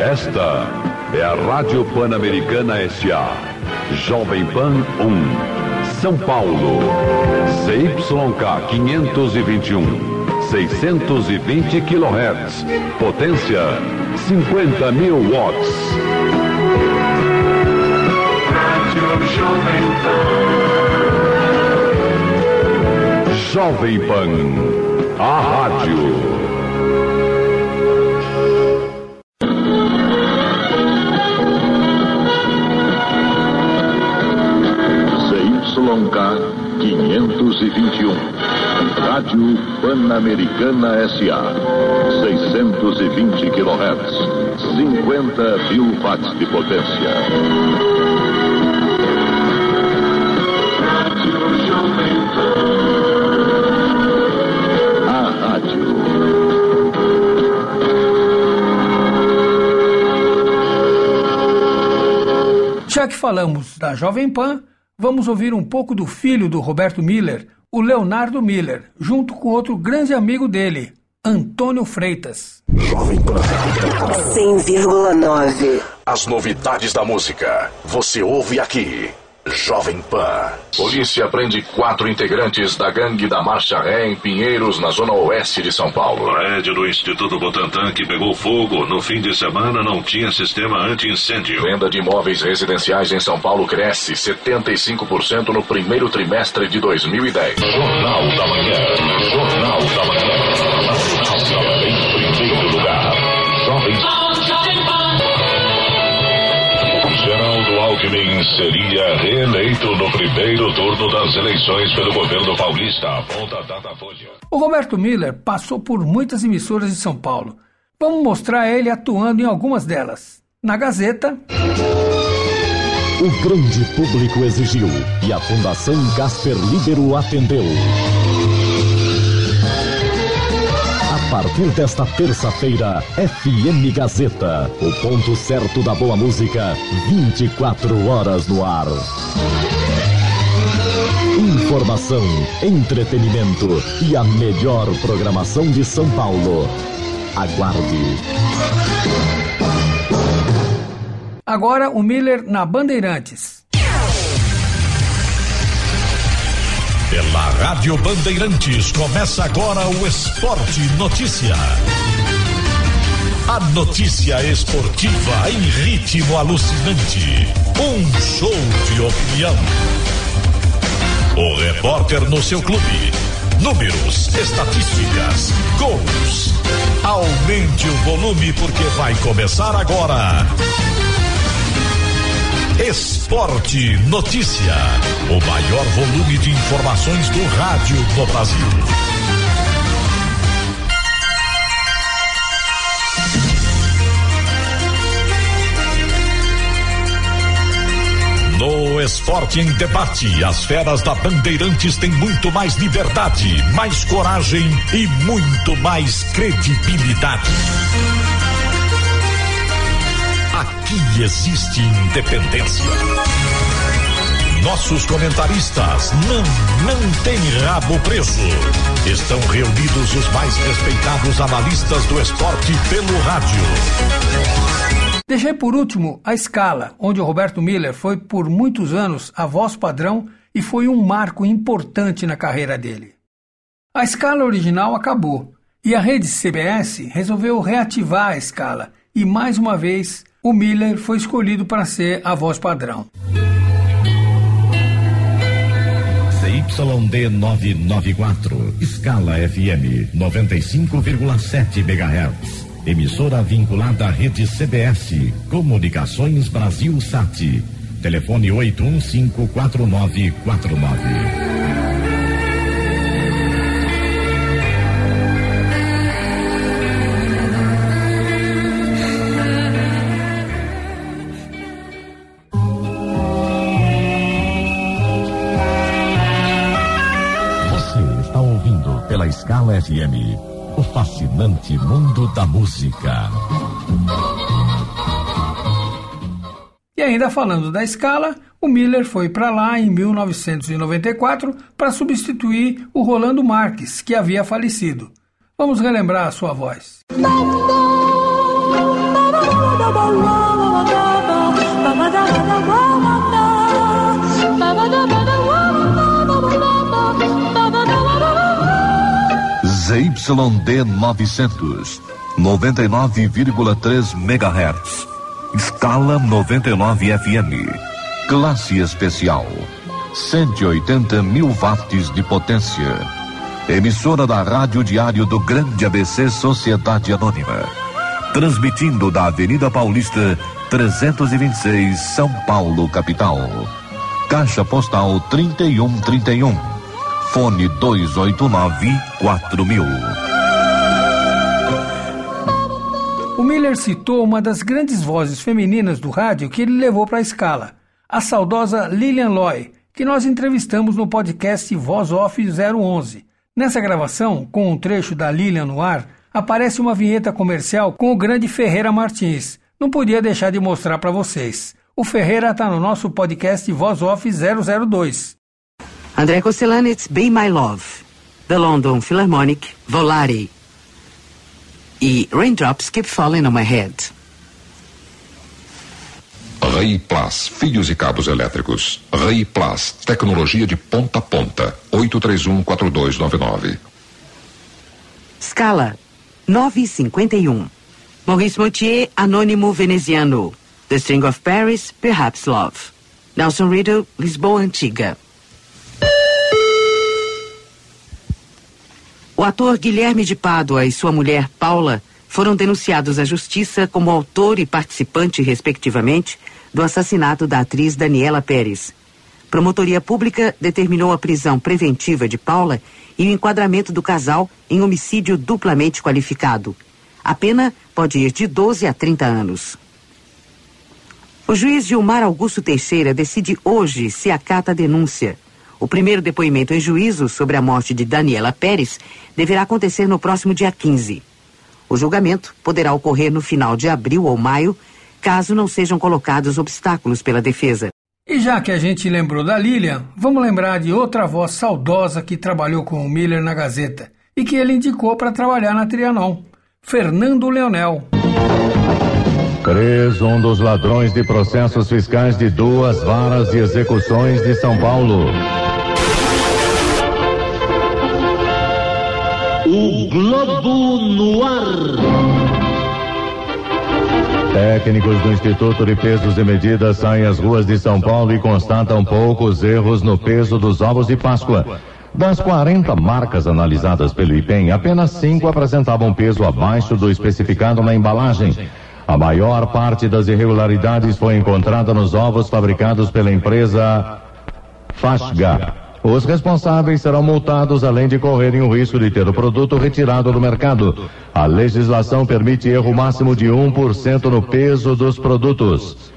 S6: Esta é a Rádio Pan-Americana S.A. Jovem Pan 1. São Paulo. CYK 521. 620 kHz. Potência 50 mil watts. Rádio Jovem Pan. Jovem Pan. A rádio.
S5: YK 521. Rádio Pan-Americana SA. 620 kHz. 50 mil watts de potência. A rádio.
S2: Já que falamos da Jovem Pan, vamos ouvir um pouco do filho do Roberto Miller, o Leonardo Miller, junto com outro grande amigo dele, Antônio Freitas.
S7: Jovem Pan.
S8: 100,9.
S7: As novidades da música. Você ouve aqui. Jovem Pan.
S9: Polícia prende quatro integrantes da gangue da Marcha Ré em Pinheiros, na zona oeste de São Paulo.
S10: Prédio do Instituto Butantan que pegou fogo no fim de semana não tinha sistema anti-incêndio.
S9: Venda de imóveis residenciais em São Paulo cresce 75% no primeiro trimestre de 2010.
S7: Jornal da Manhã. Jornal da Manhã.
S10: Alckmin seria reeleito no primeiro turno das eleições pelo governo paulista. Aponta Datafolha.
S2: O Roberto Miller passou por muitas emissoras de São Paulo. Vamos mostrar ele atuando em algumas delas. Na Gazeta,
S11: O grande público exigiu e a Fundação Casper Libero atendeu. Partir desta terça-feira, FM Gazeta, o ponto certo da boa música, 24 horas no ar. Informação, entretenimento e a melhor programação de São Paulo. Aguarde.
S2: agora o Miller na Bandeirantes.
S3: Pela Rádio Bandeirantes começa agora o Esporte Notícia. A notícia esportiva em ritmo alucinante. Um show de opinião. O repórter no seu clube. Números, estatísticas, gols. Aumente o volume porque vai começar agora. Esporte Notícia. O maior volume de informações do rádio no Brasil. No Esporte em Debate, as feras da Bandeirantes têm muito mais liberdade, mais coragem e muito mais credibilidade. Aqui existe independência. Nossos comentaristas não, não têm rabo preso. Estão reunidos os mais respeitados analistas do esporte pelo rádio.
S2: Deixei por último a escala, onde o Roberto Miller foi por muitos anos a voz padrão e foi um marco importante na carreira dele. A escala original acabou e a rede CBS resolveu reativar a escala e mais uma vez o Miller foi escolhido para ser a voz padrão.
S11: CYD 994, escala FM 95,7 MHz. Emissora vinculada à rede CBS, Comunicações Brasil Sat. Telefone 8154949. FM o fascinante mundo da música.
S2: E ainda falando da escala, o Miller foi para lá em 1994 para substituir o Rolando Marques, que havia falecido. Vamos relembrar a sua voz.
S12: ZYD 900, 99,3 MHz. Escala 99 FM. Classe especial. 180 mil watts de potência. Emissora da Rádio Diário do Grande ABC Sociedade Anônima. Transmitindo da Avenida Paulista, 326, São Paulo, capital. Caixa Postal 3131. Fone 289-4000.
S2: O Miller citou uma das grandes vozes femininas do rádio que ele levou para a escala, a saudosa Lilian Loy, que nós entrevistamos no podcast Voz Off 011. Nessa gravação, com um trecho da Lilian no ar, aparece uma vinheta comercial com o grande Ferreira Martins. Não podia deixar de mostrar para vocês. O Ferreira está no nosso podcast Voz Off 002.
S13: André Kostelanitz, Be My Love. The London Philharmonic, Volare. E Raindrops Keep Falling on My Head.
S14: Rei Plus, fios e cabos elétricos. Rei Plus, tecnologia de ponta a ponta. 831-4299.
S13: Scala, 951. Maurice Moutier, Anônimo Veneziano. The String of Paris, Perhaps Love. Nelson Riddle, Lisboa Antiga. O ator Guilherme de Pádua e sua mulher Paula foram denunciados à justiça como autor e participante, respectivamente, do assassinato da atriz Daniela Pérez. Promotoria Pública determinou a prisão preventiva de Paula e o enquadramento do casal em homicídio duplamente qualificado. A pena pode ir de 12 a 30 anos. O juiz Gilmar Augusto Teixeira decide hoje se acata a denúncia. O primeiro depoimento em juízo sobre a morte de Daniela Pérez deverá acontecer no próximo dia 15. O julgamento poderá ocorrer no final de abril ou maio, caso não sejam colocados obstáculos pela defesa.
S2: E já que a gente lembrou da Lilian, vamos lembrar de outra voz saudosa que trabalhou com o Miller na Gazeta e que ele indicou para trabalhar na Trianon, Fernando Leonel.
S15: Cres, um dos ladrões de processos fiscais de duas varas de execuções de São Paulo.
S16: Globo no ar.
S15: Técnicos do Instituto de Pesos e Medidas saem às ruas de São Paulo e constatam poucos erros no peso dos ovos de Páscoa. Das 40 marcas analisadas pelo IPEM, apenas cinco apresentavam peso abaixo do especificado na embalagem. A maior parte das irregularidades foi encontrada nos ovos fabricados pela empresa Fashga. Os responsáveis serão multados além de correrem o risco de ter o produto retirado do mercado. A legislação permite erro máximo de 1% no peso dos produtos.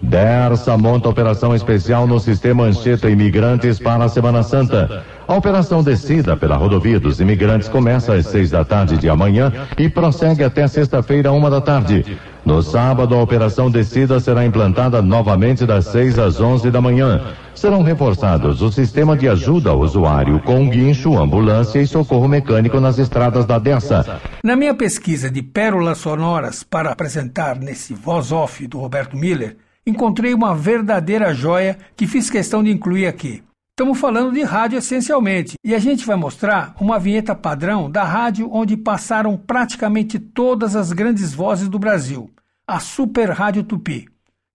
S15: Dersa monta operação especial no sistema Anchieta Imigrantes para a Semana Santa. A operação descida pela rodovia dos imigrantes começa às seis da tarde de amanhã e prossegue até sexta-feira, uma da tarde. No sábado, a operação descida será implantada novamente das seis às onze da manhã. Serão reforçados o sistema de ajuda ao usuário com guincho, ambulância e socorro mecânico nas estradas da Dersa.
S2: Na minha pesquisa de pérolas sonoras para apresentar nesse voz off do Roberto Miller, encontrei uma verdadeira joia que fiz questão de incluir aqui. Estamos falando de rádio essencialmente e a gente vai mostrar uma vinheta padrão da rádio onde passaram praticamente todas as grandes vozes do Brasil, a Super Rádio Tupi.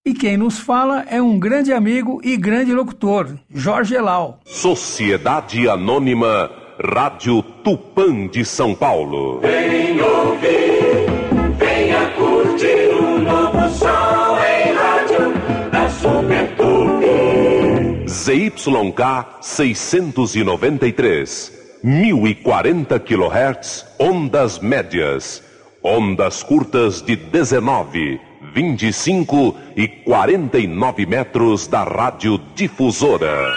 S2: E quem nos fala é um grande amigo e grande locutor, Jorge Elal.
S17: Sociedade Anônima Rádio Tupã de São Paulo.
S8: Vem ouvir, venha curtir o novo som em rádio da Super Tupi.
S17: ZYK 693, 1040 kHz, ondas médias, ondas curtas de 19, 25 e 49 metros da rádio difusora.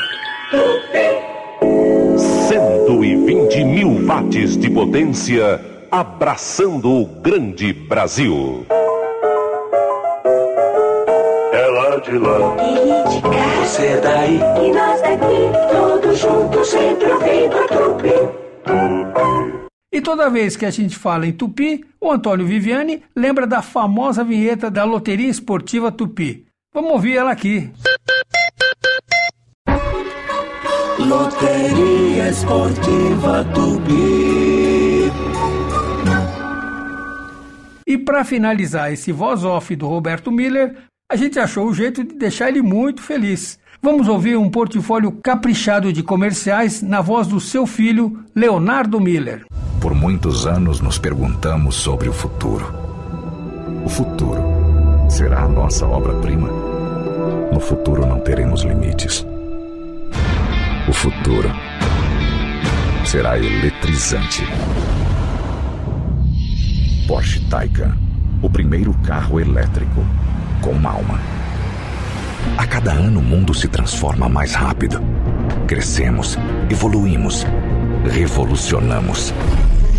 S17: 120 mil watts de potência, abraçando o grande Brasil.
S8: Ela de lá, e de cá, você daí, e nós daqui, todos juntos, sempre ouvindo a Tupi.
S2: Toda vez que a gente fala em Tupi, o Antônio Viviani lembra da famosa vinheta da Loteria Esportiva Tupi. Vamos ouvir ela aqui.
S8: Loteria Esportiva Tupi.
S2: E para finalizar esse voz off do Roberto Miller, a gente achou o jeito de deixar ele muito feliz. Vamos ouvir um portfólio caprichado de comerciais na voz do seu filho, Leonardo Miller.
S18: Por muitos anos nos perguntamos sobre o futuro. O futuro será a nossa obra-prima? No futuro não teremos limites. O futuro será eletrizante. Porsche Taycan, o primeiro carro elétrico com alma. A cada ano o mundo se transforma mais rápido. Crescemos, evoluímos, revolucionamos.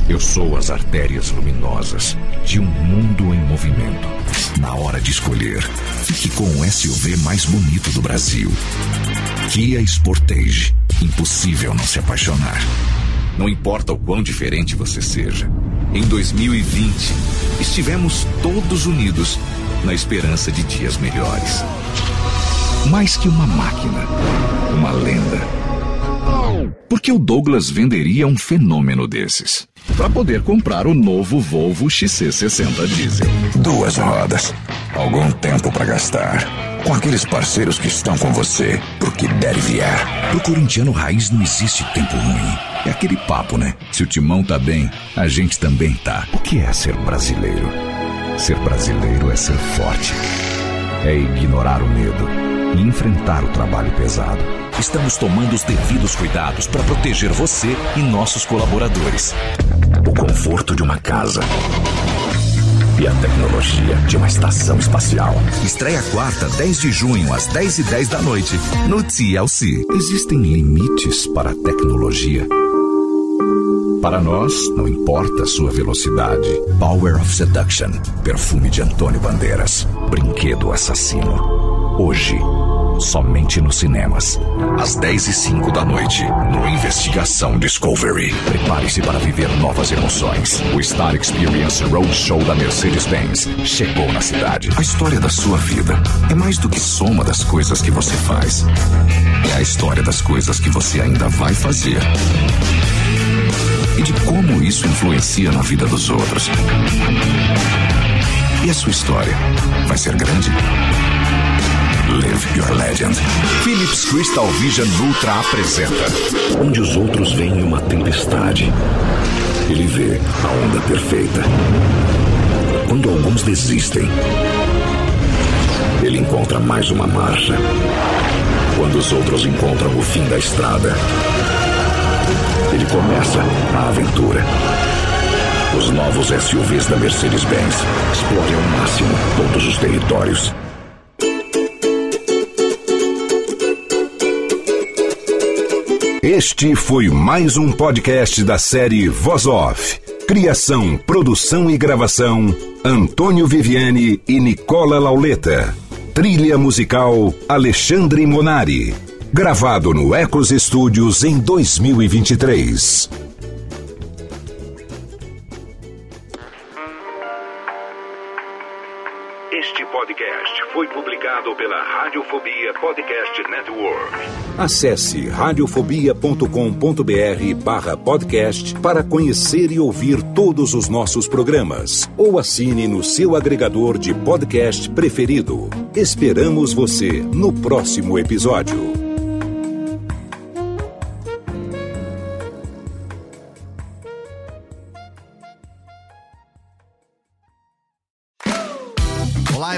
S18: Eu sou as artérias luminosas de um mundo em movimento. Na hora de escolher, fique com o SUV mais bonito do Brasil. Kia Sportage. Impossível não se apaixonar. Não importa o quão diferente você seja. Em 2020, estivemos todos unidos na esperança de dias melhores. Mais que uma máquina, uma lenda. Porque o Douglas venderia um fenômeno desses? Para poder comprar o novo Volvo XC60 Diesel. Duas rodas, algum tempo para gastar. Com aqueles parceiros que estão com você, pro que der e vier. Pro corintiano raiz não existe tempo ruim. É aquele papo, né? Se o timão tá bem, a gente também tá. O que é ser brasileiro? Ser brasileiro é ser forte. É ignorar o medo e enfrentar o trabalho pesado. Estamos tomando os devidos cuidados para proteger você e nossos colaboradores. O conforto de uma casa e a tecnologia de uma estação espacial. Estreia quarta, 10 de junho, às 10 e 10 da noite, no TLC. Existem limites para a tecnologia? Para nós, não importa a sua velocidade. Power of Seduction, perfume de Antônio Bandeiras. Brinquedo assassino. Hoje, somente nos cinemas. Às 10 e 5 da noite, no Investigação Discovery. Prepare-se para viver novas emoções. O Star Experience Roadshow da Mercedes-Benz chegou na cidade. A história da sua vida é mais do que soma das coisas que você faz. É a história das coisas que você ainda vai fazer. E de como isso influencia na vida dos outros. E a sua história vai ser grande? Live Your Legend. Philips Crystal Vision Ultra apresenta. Onde os outros veem uma tempestade, ele vê a onda perfeita. Quando alguns desistem, ele encontra mais uma marcha. Quando os outros encontram o fim da estrada, ele começa a aventura. Os novos SUVs da Mercedes-Benz explorem ao máximo todos os territórios.
S1: Este foi mais um podcast da série Voz Off. Criação, produção e gravação: Antônio Viviane e Nicola Lauleta. Trilha musical: Alexandre Monari. Gravado no Ecos Studios em 2023.
S19: Este podcast foi publicado pela Radiofobia Podcast Network.
S1: Acesse radiofobia.com.br barra podcast para conhecer e ouvir todos os nossos programas. Ou assine no seu agregador de podcast preferido. Esperamos você no próximo episódio.